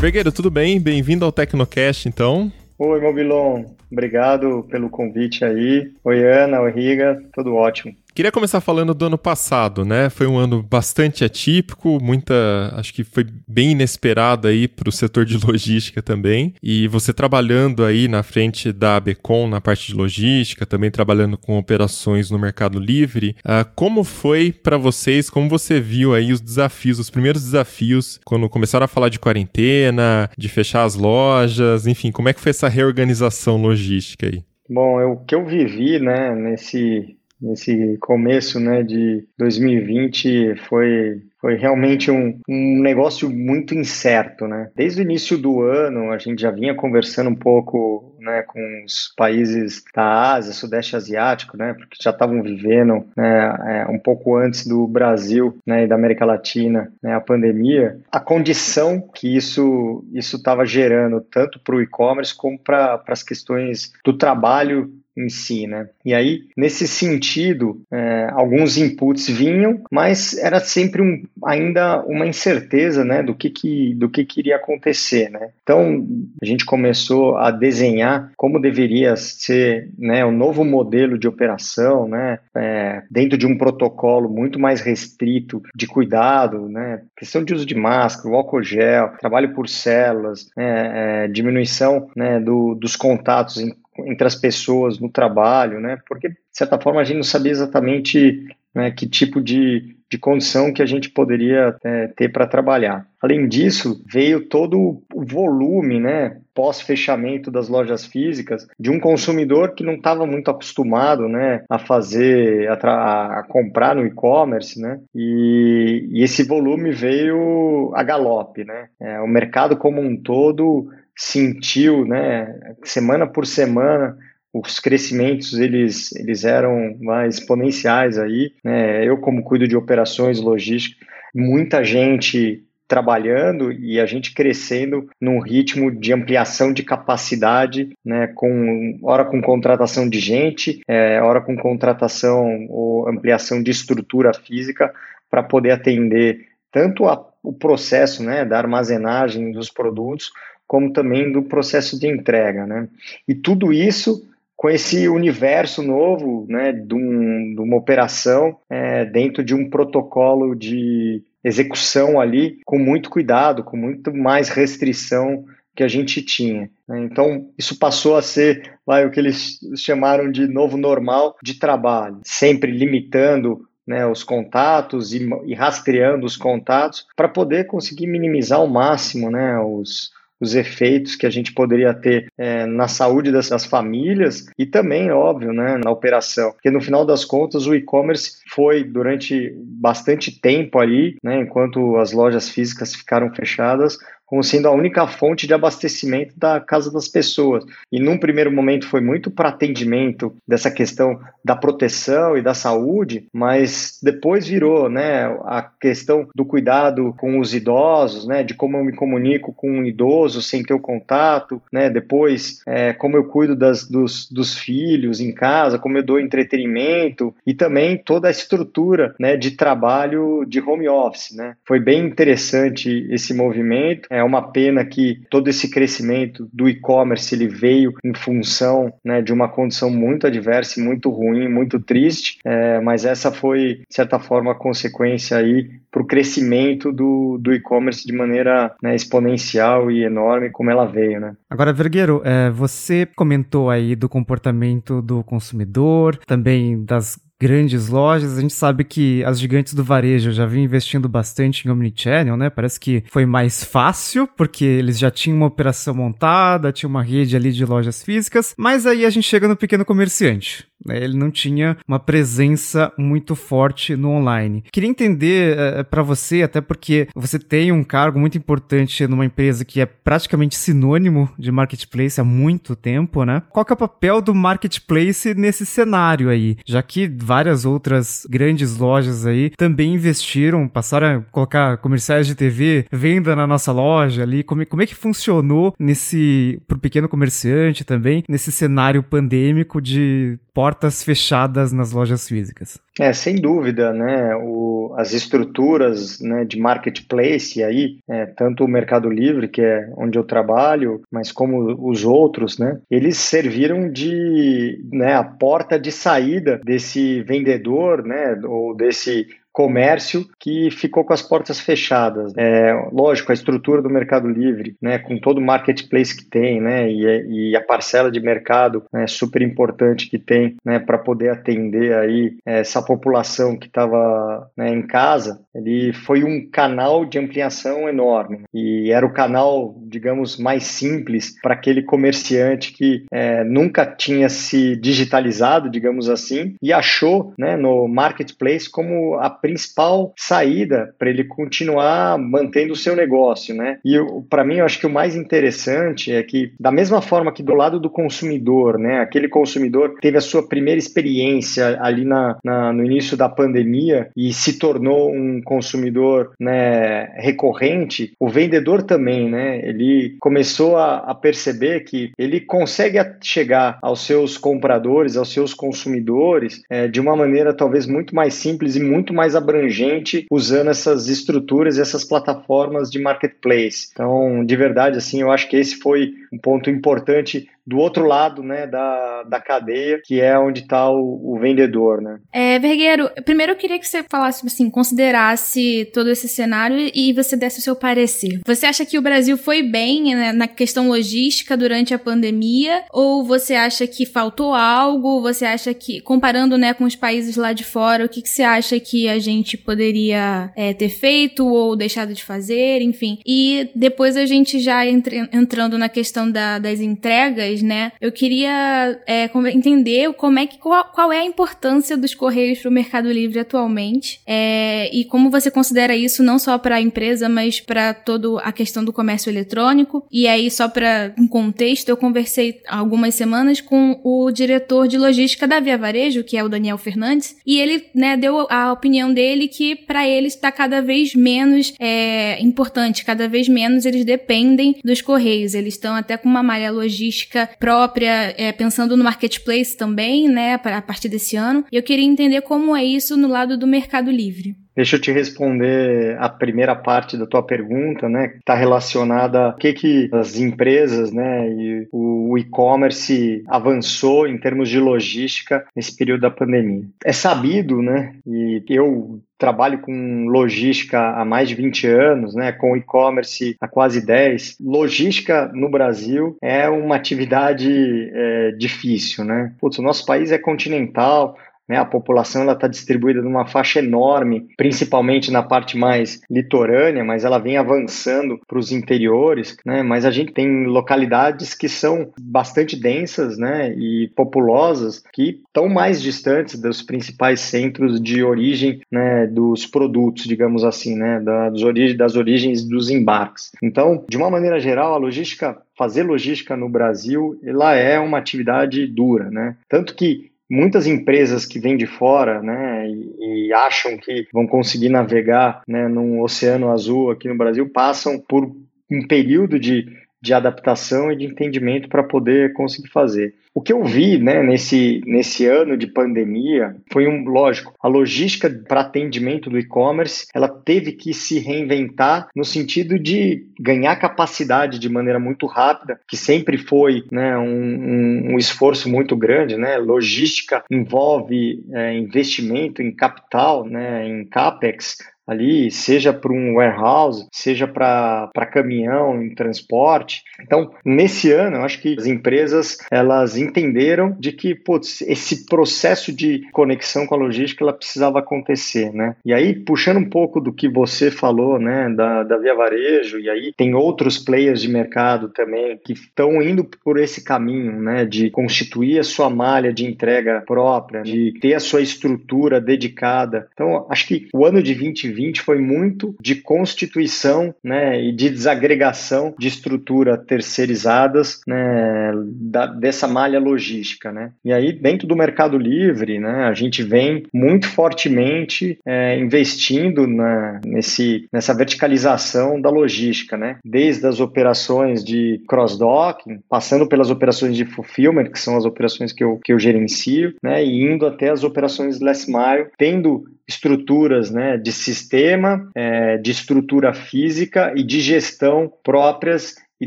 Vergueiro, tudo bem? Bem-vindo ao Tecnocast, então. Oi, Mobilon. Obrigado pelo convite aí. Oi, Ana, oi, Riga. Tudo ótimo. Queria começar falando do ano passado, né? Foi um ano bastante atípico, muita, acho que foi bem inesperado aí para o setor de logística também. E você trabalhando aí na frente da ABECOM na parte de logística, também trabalhando com operações no Mercado Livre, uh, como foi para vocês? Como você viu aí os desafios, os primeiros desafios quando começaram a falar de quarentena, de fechar as lojas, enfim, como é que foi essa reorganização logística aí? Bom, o que eu vivi, né, nesse nesse começo né, de 2020 foi, foi realmente um, um negócio muito incerto. Né? Desde o início do ano, a gente já vinha conversando um pouco né, com os países da Ásia, Sudeste Asiático, né, porque já estavam vivendo né, é, um pouco antes do Brasil né, e da América Latina né, a pandemia, a condição que isso estava gerando tanto para o e-commerce como para as questões do trabalho em si, né? E aí, nesse sentido, é, alguns inputs vinham, mas era sempre um, ainda uma incerteza, né, do que, que do que, que iria acontecer, né? Então, a gente começou a desenhar como deveria ser, né, o novo modelo de operação, né, é, dentro de um protocolo muito mais restrito de cuidado, né, questão de uso de máscara, álcool gel, trabalho por células, né, é, diminuição, né, do, dos contatos em entre as pessoas no trabalho, né? Porque, de certa forma, a gente não sabia exatamente né, que tipo de, de condição que a gente poderia é, ter para trabalhar. Além disso, veio todo o volume, né, pós-fechamento das lojas físicas, de um consumidor que não estava muito acostumado, né, a fazer, a, a comprar no e-commerce, né, e, e, esse volume veio a galope, né. É, o mercado como um todo sentiu, né, semana por semana, os crescimentos eles, eles eram mais exponenciais aí, né? Eu como cuido de operações logísticas, muita gente trabalhando e a gente crescendo num ritmo de ampliação de capacidade, né, com hora com contratação de gente, é, hora com contratação ou ampliação de estrutura física para poder atender tanto a, o processo, né, da armazenagem dos produtos, como também do processo de entrega, né? E tudo isso com esse universo novo, né, de, um, de uma operação é, dentro de um protocolo de execução ali, com muito cuidado, com muito mais restrição que a gente tinha. Né? Então, isso passou a ser vai, o que eles chamaram de novo normal de trabalho, sempre limitando né, os contatos e, e rastreando os contatos para poder conseguir minimizar ao máximo né, os, os efeitos que a gente poderia ter é, na saúde dessas famílias e também, óbvio, né, na operação. Porque no final das contas, o e-commerce foi durante bastante tempo ali, né, enquanto as lojas físicas ficaram fechadas, como sendo a única fonte de abastecimento da casa das pessoas. E num primeiro momento foi muito para atendimento dessa questão da proteção e da saúde, mas depois virou, né, a questão do cuidado com os idosos, né, de como eu me comunico com um idoso sem ter o contato, né, depois é, como eu cuido das, dos, dos filhos em casa, como eu dou entretenimento e também toda a estrutura, né, de trabalho de home office, né. Foi bem interessante esse movimento é uma pena que todo esse crescimento do e-commerce ele veio em função né, de uma condição muito adversa, muito ruim, muito triste, é, mas essa foi, de certa forma, a consequência aí para o crescimento do, do e-commerce de maneira né, exponencial e enorme como ela veio, né? Agora, Vergueiro, é, você comentou aí do comportamento do consumidor, também das grandes lojas. A gente sabe que as gigantes do varejo já vinham investindo bastante em omnichannel, né? Parece que foi mais fácil, porque eles já tinham uma operação montada, tinha uma rede ali de lojas físicas, mas aí a gente chega no pequeno comerciante. Né? Ele não tinha uma presença muito forte no online. Queria entender uh, eh, para você, até porque você tem um cargo muito importante numa empresa que é praticamente sinônimo de marketplace há muito tempo, né? Qual que é o papel do marketplace nesse cenário aí? Já que várias outras grandes lojas aí também investiram, passaram a colocar comerciais de TV, venda na nossa loja ali. Como, como é que funcionou nesse, pro pequeno comerciante também, nesse cenário pandêmico de portas fechadas nas lojas físicas. É, sem dúvida, né? O, as estruturas né, de marketplace aí, é, tanto o Mercado Livre, que é onde eu trabalho, mas como os outros, né? Eles serviram de né, a porta de saída desse vendedor, né? Ou desse comércio que ficou com as portas fechadas. É, lógico, a estrutura do Mercado Livre, né, com todo o marketplace que tem, né, e, e a parcela de mercado né, super importante que tem, né, para poder atender aí essa população que estava né, em casa, ele foi um canal de ampliação enorme e era o canal, digamos, mais simples para aquele comerciante que é, nunca tinha se digitalizado, digamos assim, e achou, né, no marketplace como a principal saída para ele continuar mantendo o seu negócio, né? E para mim eu acho que o mais interessante é que da mesma forma que do lado do consumidor, né, aquele consumidor teve a sua primeira experiência ali na, na no início da pandemia e se tornou um consumidor, né, recorrente, o vendedor também, né? Ele começou a, a perceber que ele consegue chegar aos seus compradores, aos seus consumidores é, de uma maneira talvez muito mais simples e muito mais abrangente usando essas estruturas e essas plataformas de marketplace. Então, de verdade, assim, eu acho que esse foi um ponto importante do outro lado, né, da, da cadeia, que é onde está o, o, vendedor, né. É, Vergueiro, primeiro eu queria que você falasse, assim, considerasse todo esse cenário e você desse o seu parecer. Você acha que o Brasil foi bem né, na questão logística durante a pandemia? Ou você acha que faltou algo? Você acha que, comparando, né, com os países lá de fora, o que, que você acha que a gente poderia é, ter feito ou deixado de fazer, enfim. E depois a gente já entrando na questão da, das entregas, né? Eu queria é, entender como é que, qual, qual, é a importância dos Correios para o Mercado Livre atualmente é, e como você considera isso não só para a empresa, mas para toda a questão do comércio eletrônico. E aí, só para um contexto, eu conversei algumas semanas com o diretor de logística da Via Varejo, que é o Daniel Fernandes, e ele né, deu a opinião dele que para eles está cada vez menos é, importante, cada vez menos eles dependem dos Correios. Eles estão até com uma malha logística própria, é, pensando no marketplace também, né, a partir desse ano. E eu queria entender como é isso no lado do Mercado Livre. Deixa eu te responder a primeira parte da tua pergunta, né, que está relacionada a que que as empresas, né, e o e-commerce avançou em termos de logística nesse período da pandemia. É sabido, né, e eu trabalho com logística há mais de 20 anos, né, com e-commerce há quase 10. Logística no Brasil é uma atividade é, difícil, né? Putz, o nosso país é continental? A população está distribuída numa faixa enorme, principalmente na parte mais litorânea, mas ela vem avançando para os interiores. Né? Mas a gente tem localidades que são bastante densas né? e populosas, que estão mais distantes dos principais centros de origem né? dos produtos, digamos assim, né? das, das origens dos embarques. Então, de uma maneira geral, a logística fazer logística no Brasil, ela é uma atividade dura, né? Tanto que muitas empresas que vêm de fora, né, e, e, acham que vão conseguir navegar, né, num oceano azul aqui no Brasil, passam por um período de de adaptação e de entendimento para poder conseguir fazer. O que eu vi né, nesse, nesse ano de pandemia foi um, lógico, a logística para atendimento do e-commerce ela teve que se reinventar no sentido de ganhar capacidade de maneira muito rápida, que sempre foi né, um, um, um esforço muito grande. Né? Logística envolve é, investimento em capital, né, em CAPEX, ali, seja para um warehouse, seja para caminhão em transporte. Então, nesse ano, eu acho que as empresas elas entenderam de que putz, esse processo de conexão com a logística ela precisava acontecer, né? E aí, puxando um pouco do que você falou, né, da, da Via Varejo, e aí tem outros players de mercado também que estão indo por esse caminho, né, de constituir a sua malha de entrega própria, de ter a sua estrutura dedicada. Então, acho que o ano de 2020 2020 foi muito de constituição né, e de desagregação de estrutura terceirizadas né, da, dessa malha logística. Né? E aí, dentro do Mercado Livre, né, a gente vem muito fortemente é, investindo na, nesse, nessa verticalização da logística, né? desde as operações de cross-docking, passando pelas operações de fulfillment, que são as operações que eu, que eu gerencio, né, e indo até as operações last mile, tendo estruturas né, de sistema, é, de estrutura física e de gestão próprias e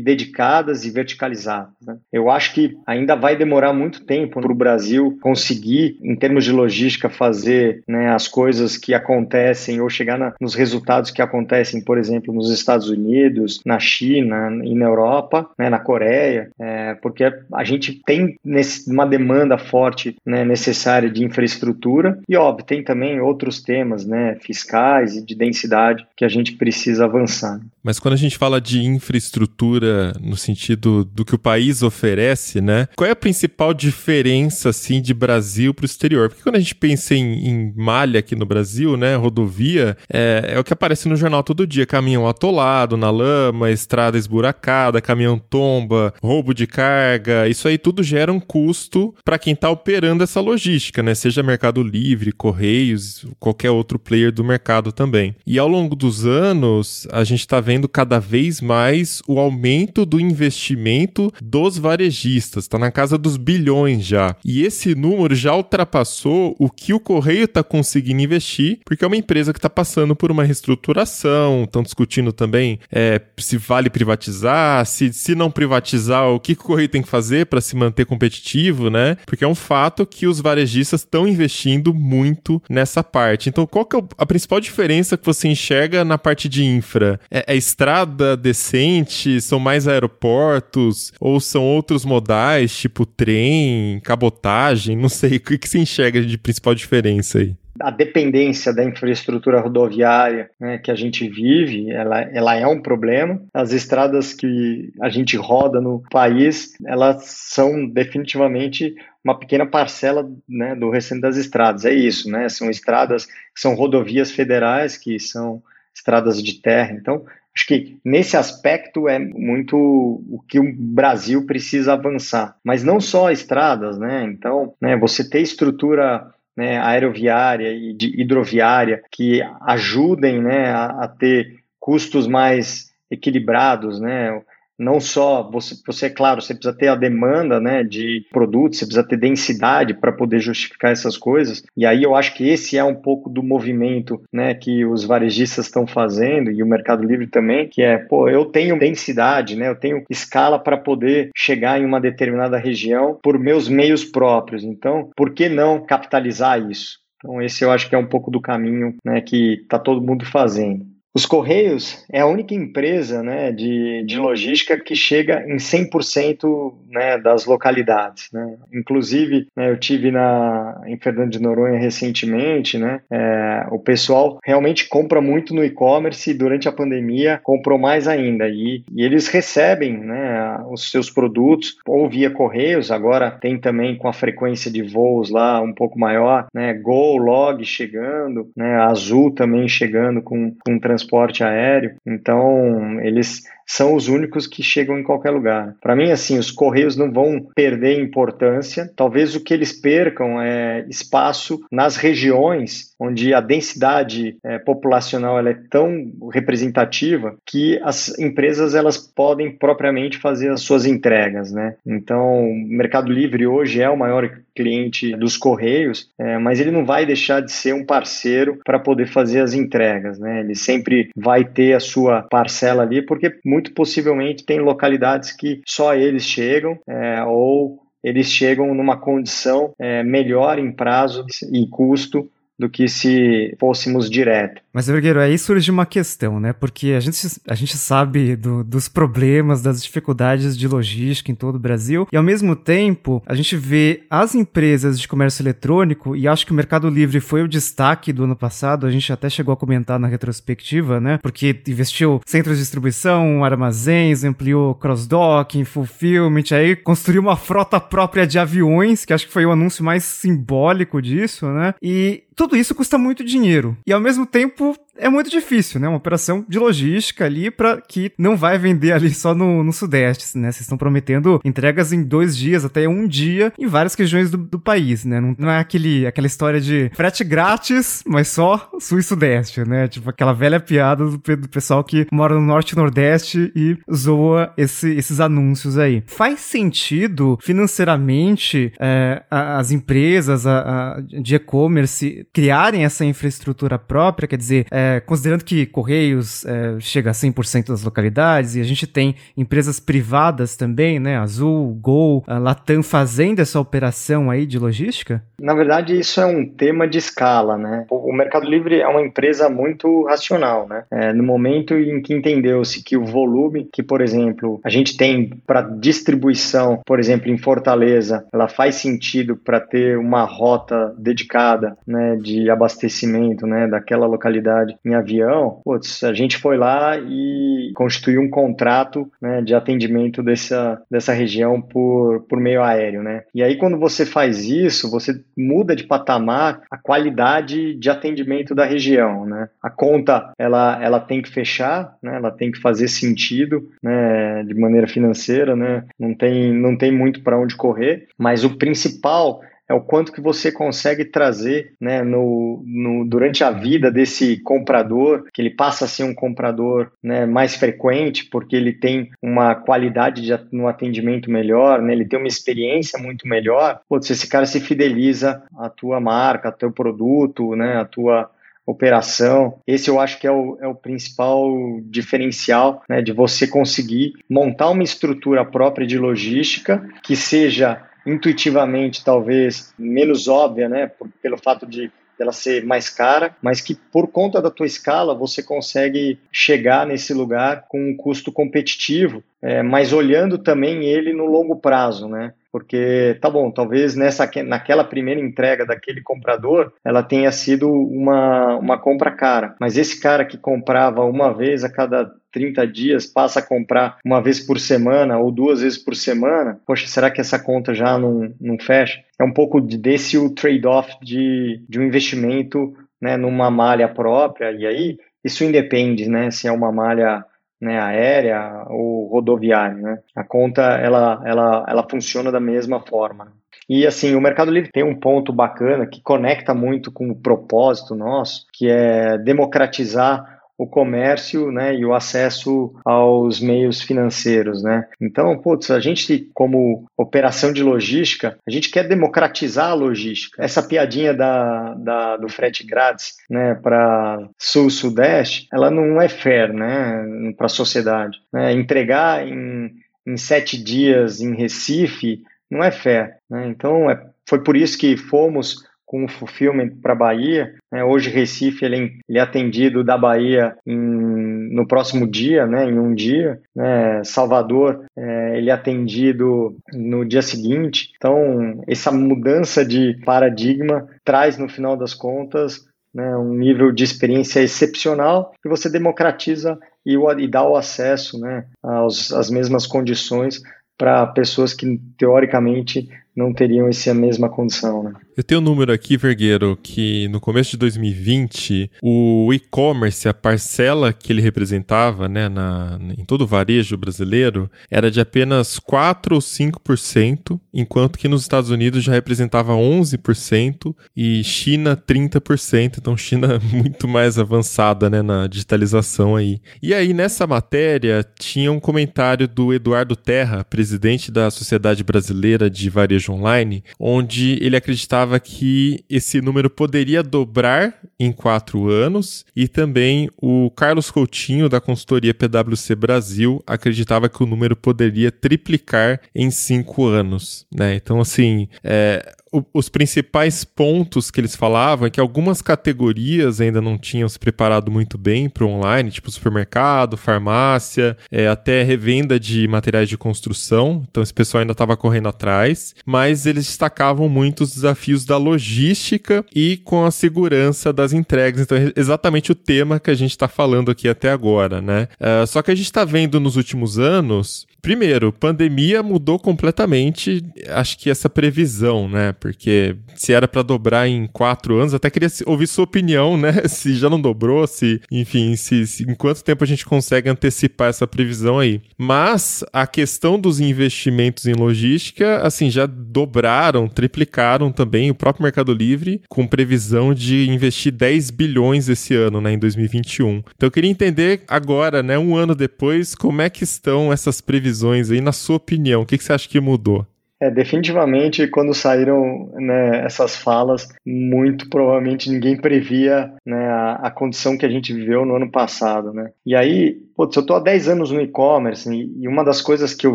dedicadas e verticalizadas. Né? Eu acho que ainda vai demorar muito tempo para o Brasil conseguir, em termos de logística, fazer né, as coisas que acontecem ou chegar na, nos resultados que acontecem, por exemplo, nos Estados Unidos, na China e na Europa, né, na Coreia, é, porque a gente tem nesse, uma demanda forte né, necessária de infraestrutura e, óbvio, tem também outros temas né, fiscais e de densidade que a gente precisa avançar. Mas quando a gente fala de infraestrutura, no sentido do que o país oferece, né? Qual é a principal diferença, assim, de Brasil para o exterior? Porque quando a gente pensa em, em, malha aqui no Brasil, né, rodovia, é, é, o que aparece no jornal todo dia: caminhão atolado na lama, estrada esburacada, caminhão tomba, roubo de carga. Isso aí tudo gera um custo para quem está operando essa logística, né? Seja Mercado Livre, Correios, qualquer outro player do mercado também. E ao longo dos anos, a gente está vendo cada vez mais o aumento do investimento dos varejistas, está na casa dos bilhões já. E esse número já ultrapassou o que o Correio está conseguindo investir, porque é uma empresa que está passando por uma reestruturação, estão discutindo também é, se vale privatizar, se, se não privatizar, o que, que o Correio tem que fazer para se manter competitivo, né? Porque é um fato que os varejistas estão investindo muito nessa parte. Então, qual que é a principal diferença que você enxerga na parte de infra? É, é estrada decente? São mais aeroportos ou são outros modais, tipo trem, cabotagem? Não sei. O que, que se enxerga de principal diferença aí? a dependência da infraestrutura rodoviária né, que a gente vive, ela, ela é um problema. As estradas que a gente roda no país, elas são definitivamente uma pequena parcela né, do restante das estradas. É isso, né? São estradas, são rodovias federais, que são estradas de terra. Então, Acho que nesse aspecto é muito o que o Brasil precisa avançar. Mas não só estradas, né? Então, né, você ter estrutura né, aeroviária e hidroviária que ajudem né, a, a ter custos mais equilibrados, né? Não só você, você é claro, você precisa ter a demanda né, de produtos, você precisa ter densidade para poder justificar essas coisas. E aí eu acho que esse é um pouco do movimento né, que os varejistas estão fazendo e o Mercado Livre também, que é, pô, eu tenho densidade, né, eu tenho escala para poder chegar em uma determinada região por meus meios próprios. Então, por que não capitalizar isso? Então, esse eu acho que é um pouco do caminho né, que está todo mundo fazendo. Os Correios é a única empresa né, de, de logística que chega em 100% né, das localidades. Né? Inclusive, né, eu tive na, em Fernando de Noronha recentemente, né, é, o pessoal realmente compra muito no e-commerce e durante a pandemia comprou mais ainda. E, e eles recebem né, os seus produtos ou via Correios, agora tem também com a frequência de voos lá um pouco maior, né, Go, Log chegando, né, Azul também chegando com, com transporte transporte aéreo, então eles são os únicos que chegam em qualquer lugar. Para mim, assim, os correios não vão perder importância. Talvez o que eles percam é espaço nas regiões onde a densidade é, populacional ela é tão representativa que as empresas elas podem propriamente fazer as suas entregas, né? Então, o Mercado Livre hoje é o maior cliente dos Correios, é, mas ele não vai deixar de ser um parceiro para poder fazer as entregas, né? Ele sempre vai ter a sua parcela ali, porque muito possivelmente tem localidades que só eles chegam é, ou eles chegam numa condição é, melhor em prazo e custo do que se fôssemos direto. Mas, Vergueiro, aí surge uma questão, né? Porque a gente, a gente sabe do, dos problemas, das dificuldades de logística em todo o Brasil, e ao mesmo tempo a gente vê as empresas de comércio eletrônico, e acho que o Mercado Livre foi o destaque do ano passado, a gente até chegou a comentar na retrospectiva, né? Porque investiu centros de distribuição, armazéns, ampliou cross-docking, fulfillment, aí construiu uma frota própria de aviões, que acho que foi o anúncio mais simbólico disso, né? E tudo isso custa muito dinheiro. E ao mesmo tempo pouf, é muito difícil, né? Uma operação de logística ali para que não vai vender ali só no, no Sudeste, né? Vocês estão prometendo entregas em dois dias, até um dia, em várias regiões do, do país, né? Não, não, é aquele, aquela história de frete grátis, mas só Sul e Sudeste, né? Tipo aquela velha piada do, do pessoal que mora no Norte e Nordeste e zoa esse, esses anúncios aí. Faz sentido financeiramente é, as empresas a, a, de e-commerce criarem essa infraestrutura própria, quer dizer, é, é, considerando que Correios é, chega a 100% das localidades e a gente tem empresas privadas também, né? Azul, Gol, Latam fazendo essa operação aí de logística? Na verdade, isso é um tema de escala, né? O Mercado Livre é uma empresa muito racional, né? É, no momento em que entendeu-se que o volume que, por exemplo, a gente tem para distribuição, por exemplo, em Fortaleza, ela faz sentido para ter uma rota dedicada, né, de abastecimento, né, daquela localidade em avião, putz, a gente foi lá e constituiu um contrato né, de atendimento dessa, dessa região por, por meio aéreo, né? E aí quando você faz isso, você muda de patamar a qualidade de atendimento da região, né? A conta, ela, ela tem que fechar, né? Ela tem que fazer sentido, né? De maneira financeira, né? Não tem, não tem muito para onde correr, mas o principal é o quanto que você consegue trazer né, no, no, durante a vida desse comprador, que ele passa a ser um comprador né, mais frequente, porque ele tem uma qualidade de, no atendimento melhor, né, ele tem uma experiência muito melhor. Putz, esse cara se fideliza à tua marca, ao teu produto, né, à tua operação. Esse eu acho que é o, é o principal diferencial né, de você conseguir montar uma estrutura própria de logística que seja intuitivamente talvez menos óbvia, né, por, pelo fato de ela ser mais cara, mas que por conta da tua escala você consegue chegar nesse lugar com um custo competitivo, é, mas olhando também ele no longo prazo, né? Porque tá bom, talvez nessa naquela primeira entrega daquele comprador ela tenha sido uma, uma compra cara, mas esse cara que comprava uma vez a cada 30 dias passa a comprar uma vez por semana ou duas vezes por semana, poxa, será que essa conta já não, não fecha? É um pouco desse o trade-off de, de um investimento né, numa malha própria, e aí isso independe né, se é uma malha né, aérea ou rodoviária. Né? A conta ela, ela, ela funciona da mesma forma. E assim, o Mercado Livre tem um ponto bacana que conecta muito com o propósito nosso, que é democratizar o comércio né, e o acesso aos meios financeiros. Né? Então, putz, a gente, como operação de logística, a gente quer democratizar a logística. Essa piadinha da, da do frete grátis né, para sul-sudeste, ela não é fair né, para a sociedade. Né? Entregar em, em sete dias em Recife não é fair. Né? Então, é, foi por isso que fomos com o fulfillment para a Bahia. Né? Hoje Recife ele, ele, é atendido da Bahia em, no próximo dia, né? em um dia. Né? Salvador é, ele é atendido no dia seguinte. Então essa mudança de paradigma traz no final das contas né, um nível de experiência excepcional e você democratiza e, e dá o acesso né, aos, às mesmas condições para pessoas que teoricamente não teriam essa mesma condição, né? Eu tenho um número aqui, Vergueiro, que no começo de 2020, o e-commerce, a parcela que ele representava né, na, em todo o varejo brasileiro, era de apenas 4 ou 5%, enquanto que nos Estados Unidos já representava 11% e China 30%. Então, China muito mais avançada né, na digitalização aí. E aí, nessa matéria, tinha um comentário do Eduardo Terra, presidente da Sociedade Brasileira de Varejo Online, onde ele acreditava que esse número poderia dobrar em quatro anos, e também o Carlos Coutinho, da consultoria PwC Brasil, acreditava que o número poderia triplicar em cinco anos. Né? Então, assim, é, os principais pontos que eles falavam é que algumas categorias ainda não tinham se preparado muito bem para o online, tipo supermercado, farmácia, é, até revenda de materiais de construção. Então esse pessoal ainda estava correndo atrás, mas eles destacavam muito os desafios da logística e com a segurança das entregas. Então é exatamente o tema que a gente está falando aqui até agora, né? Uh, só que a gente está vendo nos últimos anos Primeiro, pandemia mudou completamente, acho que essa previsão, né? Porque se era para dobrar em quatro anos, até queria ouvir sua opinião, né? Se já não dobrou, se, enfim, se, se em quanto tempo a gente consegue antecipar essa previsão aí. Mas a questão dos investimentos em logística, assim, já dobraram, triplicaram também o próprio Mercado Livre, com previsão de investir 10 bilhões esse ano, né? Em 2021. Então eu queria entender agora, né? Um ano depois, como é que estão essas previsões previsões aí, na sua opinião, o que, que você acha que mudou? É, definitivamente, quando saíram né, essas falas, muito provavelmente ninguém previa né, a, a, condição que a gente viveu no ano passado. Né? E aí, putz, eu estou há 10 anos no e-commerce e, e uma das coisas que eu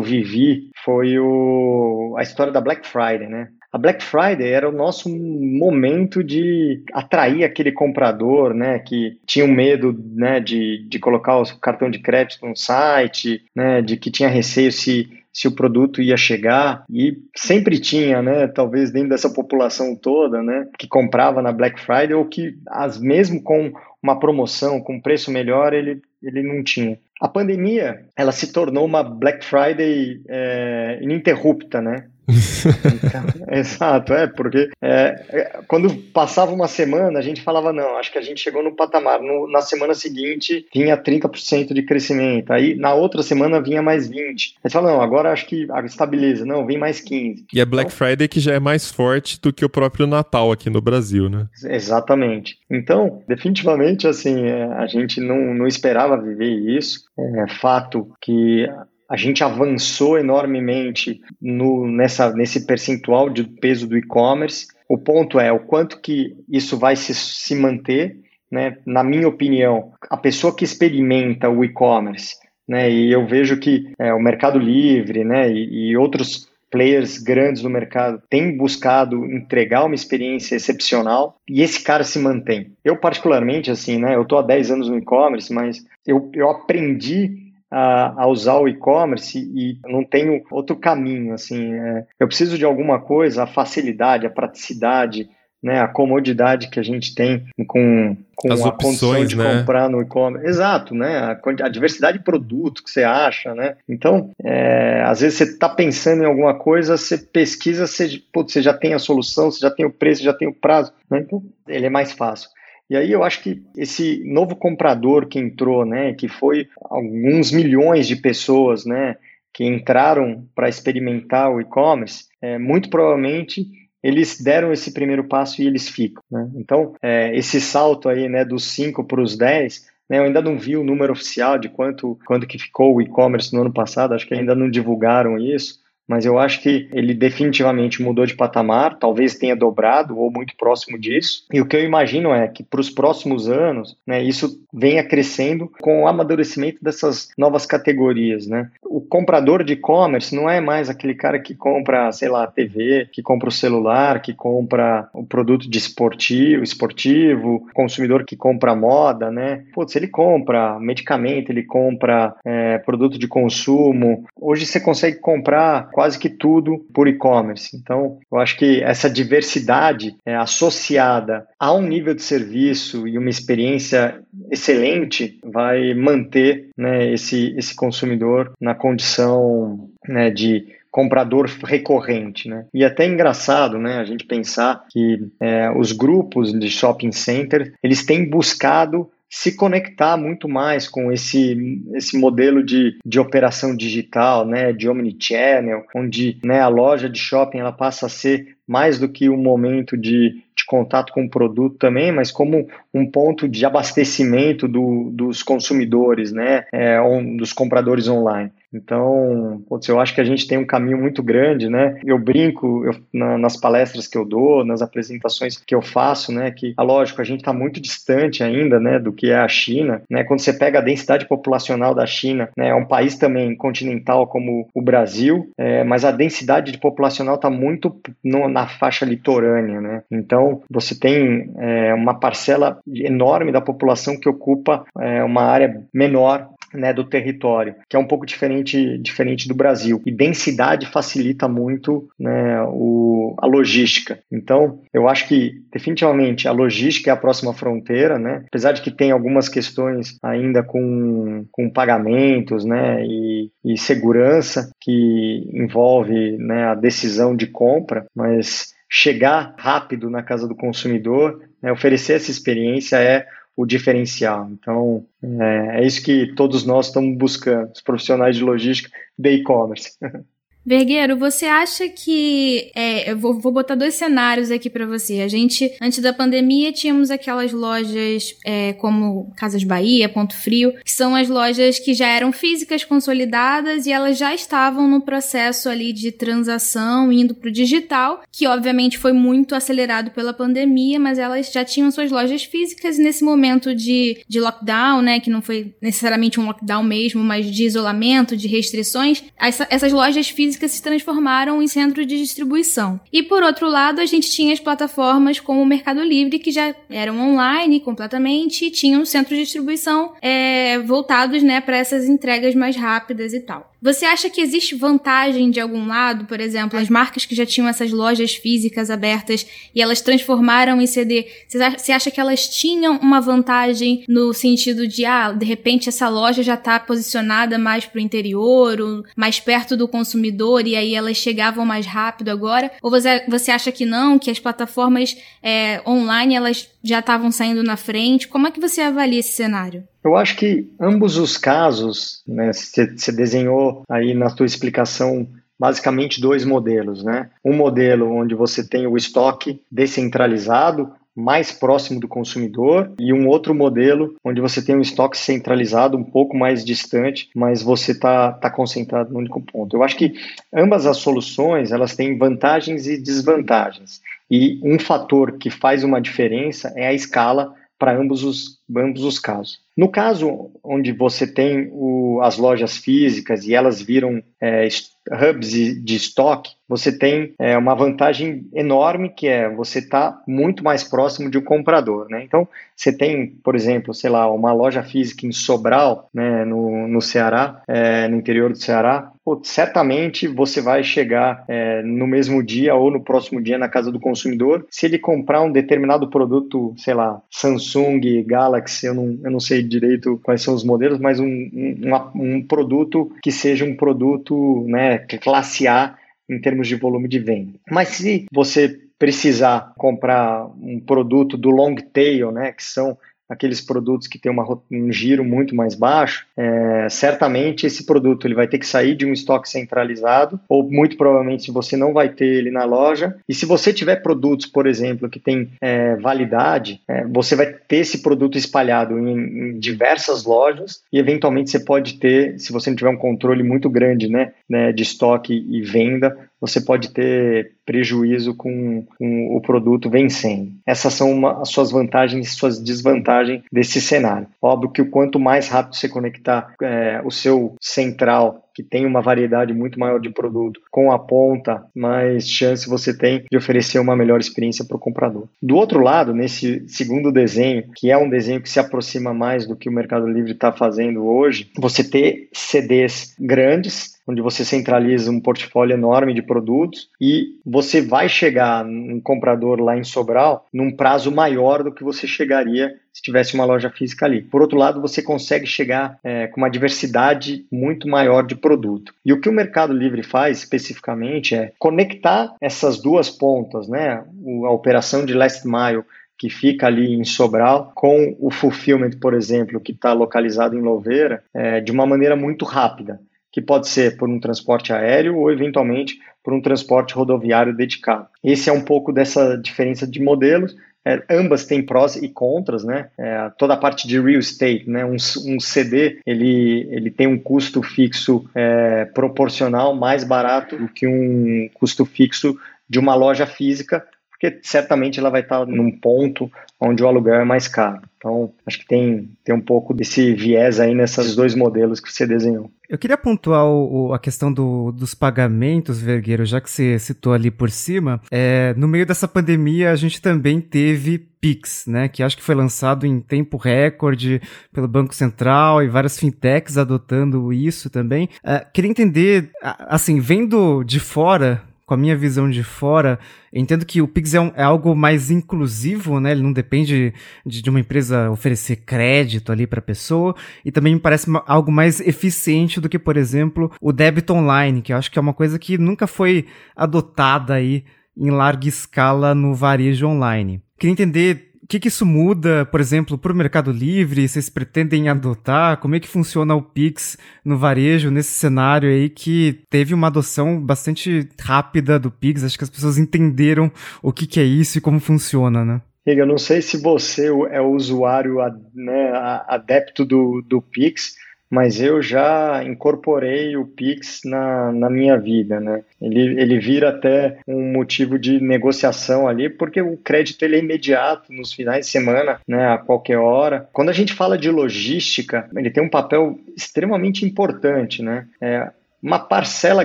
vivi foi o, a história da Black Friday. Né? A Black Friday era o nosso momento de atrair aquele comprador, né, que tinha um medo, né, de, de colocar o cartão de crédito no site, né, de que tinha receio se se o produto ia chegar e sempre tinha, né, talvez dentro dessa população toda, né, que comprava na Black Friday ou que as mesmo com uma promoção com preço melhor ele ele não tinha. A pandemia ela se tornou uma Black Friday é, ininterrupta, né? Então, exato, é, porque é, é, quando passava uma semana, a gente falava, não, acho que a gente chegou no patamar. No, na semana seguinte, vinha 30% de crescimento. Aí, na outra semana, vinha mais 20%. Aí fala, não, agora acho que estabiliza. Não, vem mais 15%. E é Black então, Friday que já é mais forte do que o próprio Natal aqui no Brasil, né? Exatamente. Então, definitivamente, assim, é, a gente não, não esperava viver isso. É fato que a gente avançou enormemente no, nessa, nesse percentual de peso do e-commerce. O ponto é o quanto que isso vai se, se manter. Né? Na minha opinião, a pessoa que experimenta o e-commerce, né? e eu vejo que é, o Mercado Livre né? e, e outros players grandes no mercado têm buscado entregar uma experiência excepcional e esse cara se mantém. Eu, particularmente, assim, né, eu estou há 10 anos no e-commerce, mas eu, eu aprendi a, a usar o e-commerce e não tenho outro caminho. Assim, é, eu preciso de alguma coisa, a facilidade, a praticidade, né, a comodidade que a gente tem com, com As a opções, condição de né? comprar no e-commerce. Exato, né? A, a, diversidade de produto que você acha, né? Então, é, às vezes você está pensando em alguma coisa, você pesquisa, você, putz, você já tem a solução, você já tem o preço, já tem o prazo, né? Então, ele é mais fácil. E aí eu acho que esse novo comprador que entrou, né, que foi alguns milhões de pessoas, né, que entraram para experimentar o e-commerce, é, muito provavelmente eles deram esse primeiro passo e eles ficam. Né? Então, é, esse salto aí, né, dos 5 para os 10, né, eu ainda não vi o número oficial de quanto, quanto que ficou o e-commerce no ano passado, acho que ainda não divulgaram isso, mas eu acho que ele definitivamente mudou de patamar, talvez tenha dobrado ou muito próximo disso. E o que eu imagino é que para os próximos anos, né, isso venha crescendo com o amadurecimento dessas novas categorias, né? O comprador de e-commerce não é mais aquele cara que compra, sei lá, TV, que compra o celular, que compra o produto de esportivo, esportivo, consumidor que compra moda, né? Putz, ele compra medicamento, ele compra é, produto de consumo. Hoje você consegue comprar quase que tudo por e-commerce. Então, eu acho que essa diversidade é, associada a um nível de serviço e uma experiência excelente vai manter né, esse, esse consumidor na condição né, de comprador recorrente, né? E até é engraçado, né, a gente pensar que é, os grupos de shopping center, eles têm buscado se conectar muito mais com esse, esse modelo de, de operação digital, né, de omnichannel, onde né, a loja de shopping ela passa a ser mais do que um momento de, de contato com o produto também, mas como um ponto de abastecimento do, dos consumidores, né, é, dos compradores online. Então, eu acho que a gente tem um caminho muito grande, né? Eu brinco eu, na, nas palestras que eu dou, nas apresentações que eu faço, né? Que, ah, lógico, a gente está muito distante ainda, né? Do que é a China, né? Quando você pega a densidade populacional da China, né? É um país também continental como o Brasil, é, mas a densidade de populacional está muito no, na faixa litorânea, né? Então, você tem é, uma parcela enorme da população que ocupa é, uma área menor né, do território, que é um pouco diferente, diferente do Brasil. E densidade facilita muito né, o, a logística. Então, eu acho que definitivamente a logística é a próxima fronteira, né? apesar de que tem algumas questões ainda com, com pagamentos né, e, e segurança que envolve né, a decisão de compra, mas chegar rápido na casa do consumidor, né, oferecer essa experiência é o diferencial. Então, é, é isso que todos nós estamos buscando, os profissionais de logística de e-commerce. Vergueiro, você acha que. É, eu vou, vou botar dois cenários aqui para você. A gente, antes da pandemia, tínhamos aquelas lojas é, como Casas Bahia, Ponto Frio, que são as lojas que já eram físicas consolidadas e elas já estavam no processo ali de transação, indo pro digital, que obviamente foi muito acelerado pela pandemia, mas elas já tinham suas lojas físicas e nesse momento de, de lockdown, né, que não foi necessariamente um lockdown mesmo, mas de isolamento, de restrições, essa, essas lojas físicas físicas se transformaram em centros de distribuição. E por outro lado, a gente tinha as plataformas como o Mercado Livre, que já eram online completamente e tinham centros de distribuição é, voltados né, para essas entregas mais rápidas e tal. Você acha que existe vantagem de algum lado, por exemplo, as marcas que já tinham essas lojas físicas abertas e elas transformaram em CD? Você acha que elas tinham uma vantagem no sentido de, ah, de repente essa loja já está posicionada mais para o interior, ou mais perto do consumidor e aí elas chegavam mais rápido agora? Ou você, você acha que não, que as plataformas é, online elas já estavam saindo na frente? Como é que você avalia esse cenário? Eu acho que ambos os casos, né, você desenhou aí na sua explicação basicamente dois modelos, né? Um modelo onde você tem o estoque descentralizado, mais próximo do consumidor, e um outro modelo onde você tem um estoque centralizado, um pouco mais distante, mas você está tá concentrado no único ponto. Eu acho que ambas as soluções elas têm vantagens e desvantagens. E um fator que faz uma diferença é a escala para ambos os, ambos os casos. No caso onde você tem o, as lojas físicas e elas viram é, hubs de estoque, você tem é, uma vantagem enorme que é você está muito mais próximo de um comprador. Né? Então, você tem, por exemplo, sei lá, uma loja física em Sobral, né, no, no Ceará, é, no interior do Ceará, certamente você vai chegar é, no mesmo dia ou no próximo dia na casa do consumidor. Se ele comprar um determinado produto, sei lá, Samsung, Galaxy, eu não, eu não sei direito quais são os modelos, mas um, um, um produto que seja um produto né, classe A em termos de volume de venda. Mas se você precisar comprar um produto do long tail, né, que são aqueles produtos que têm uma, um giro muito mais baixo, é, certamente esse produto ele vai ter que sair de um estoque centralizado, ou muito provavelmente você não vai ter ele na loja. E se você tiver produtos, por exemplo, que tem é, validade, é, você vai ter esse produto espalhado em, em, diversas lojas e eventualmente você pode ter, se você não tiver um controle muito grande né, né de estoque e venda, você pode ter prejuízo com, com o produto vencendo. Essas são uma, as suas vantagens e suas desvantagens desse cenário. Óbvio que quanto mais rápido você conectar é, o seu central que tem uma variedade muito maior de produto com a ponta, mais chance você tem de oferecer uma melhor experiência para o comprador. Do outro lado, nesse segundo desenho, que é um desenho que se aproxima mais do que o Mercado Livre está fazendo hoje, você ter CDs grandes onde você centraliza um portfólio enorme de produtos e você vai chegar um comprador lá em Sobral num prazo maior do que você chegaria se tivesse uma loja física ali. Por outro lado, você consegue chegar é, com uma diversidade muito maior de produto. E o que o Mercado Livre faz especificamente é conectar essas duas pontas, né? a operação de last mile que fica ali em Sobral, com o fulfillment, por exemplo, que está localizado em Louveira, é, de uma maneira muito rápida, que pode ser por um transporte aéreo ou, eventualmente, por um transporte rodoviário dedicado. Esse é um pouco dessa diferença de modelos. É, ambas têm prós e contras, né? É, toda a parte de real estate, né? Um, um, CD ele, ele tem um custo fixo é, proporcional mais barato do que um custo fixo de uma loja física, porque certamente ela vai estar num ponto onde o aluguel é mais caro. Então, acho que tem, tem um pouco desse viés aí nesses dois modelos que você desenhou. Eu queria pontuar o, a questão do, dos pagamentos, Vergueiro, já que você citou ali por cima. É, no meio dessa pandemia, a gente também teve Pix, né, que acho que foi lançado em tempo recorde pelo Banco Central e várias fintechs adotando isso também. É, queria entender, assim, vendo de fora com a minha visão de fora, entendo que o Pix é, um, é, algo mais inclusivo, né? Ele não depende de, de uma empresa oferecer crédito ali para a pessoa, e também me parece algo mais eficiente do que, por exemplo, o débito online, que eu acho que é uma coisa que nunca foi adotada aí em larga escala no varejo online. Queria entender que, que isso muda, por exemplo, para o Mercado Livre? Vocês pretendem adotar? Como é que funciona o Pix no varejo nesse cenário aí que teve uma adoção bastante rápida do Pix? Acho que as pessoas entenderam o que, que é isso e como funciona, né? Eu não sei se você é o usuário né, adepto do, do Pix, mas eu já incorporei o Pix na, na minha vida, né? Ele, ele vira até um motivo de negociação ali, porque o crédito ele é imediato nos finais de semana, né, a qualquer hora. Quando a gente fala de logística, ele tem um papel extremamente importante, né? É, uma parcela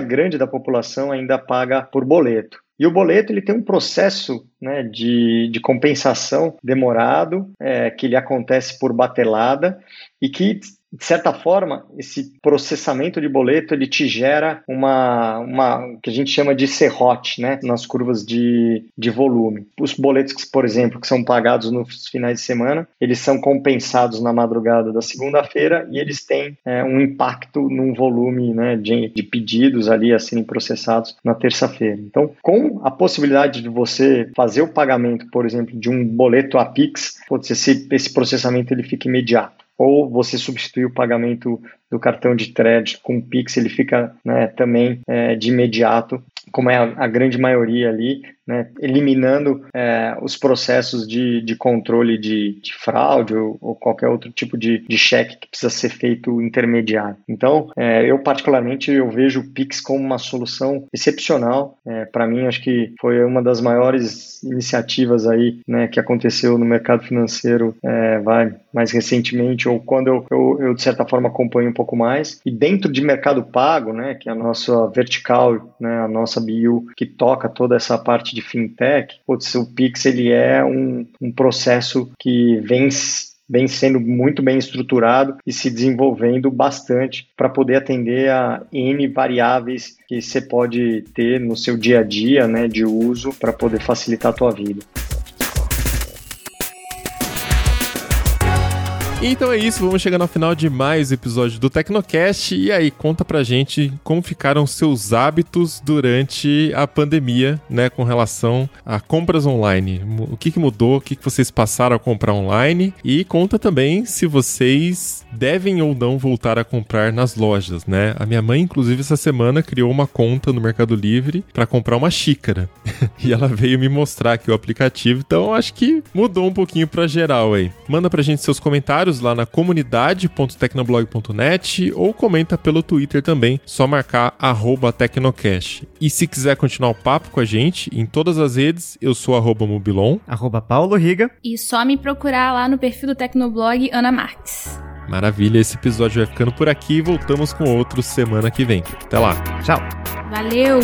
grande da população ainda paga por boleto. E o boleto ele tem um processo né, de, de compensação demorado, é, que ele acontece por batelada e que de certa forma, esse processamento de boleto ele te gera uma, uma que a gente chama de serrote, né, nas curvas de, de volume. Os boletos, por exemplo, que são pagados nos finais de semana, eles são compensados na madrugada da segunda-feira e eles têm é, um impacto num volume né, de, de pedidos ali a serem processados na terça-feira. Então, com a possibilidade de você fazer o pagamento, por exemplo, de um boleto a Pix, pode ser esse, esse processamento ele fica imediato ou você substitui o pagamento do cartão de crédito com o Pix, ele fica né, também é, de imediato, como é a, a, grande maioria ali, né, eliminando é, os processos de, de controle de, de fraude ou, ou, qualquer outro tipo de, de cheque que precisa ser feito intermediário. Então, é, eu particularmente eu vejo o Pix como uma solução excepcional. É, Para mim, acho que foi uma das maiores iniciativas aí né, que aconteceu no mercado financeiro é, vai, mais recentemente, ou quando eu, eu, eu, de certa forma acompanho um pouco mais. E dentro de mercado pago, né, que é a nossa vertical, né, a nossa BU que toca toda essa parte de fintech, putz, o Pix ele é um, um processo que vem vem sendo muito bem estruturado e se desenvolvendo bastante para poder atender a N variáveis que você pode ter no seu dia a dia né, de uso para poder facilitar a tua vida. Então é isso, vamos chegando ao final de mais episódio do Tecnocast. E aí, conta pra gente como ficaram seus hábitos durante a pandemia, né, com relação a compras online. O que, que mudou, o que, que vocês passaram a comprar online e conta também se vocês devem ou não voltar a comprar nas lojas, né? A minha mãe, inclusive, essa semana criou uma conta no Mercado Livre para comprar uma xícara. e ela veio me mostrar aqui o aplicativo, então acho que mudou um pouquinho para geral aí. Manda pra gente seus comentários comentários lá na comunidade.tecnoblog.net ou comenta pelo Twitter também, só marcar Tecnocast. E se quiser continuar o papo com a gente, em todas as redes, eu sou arroba Mobilon. Arroba Paulo Riga. E só me procurar lá no perfil do Tecnoblog Ana Marques. Maravilha, esse episódio vai ficando por aqui e voltamos com outro semana que vem. Até lá. Tchau. Valeu!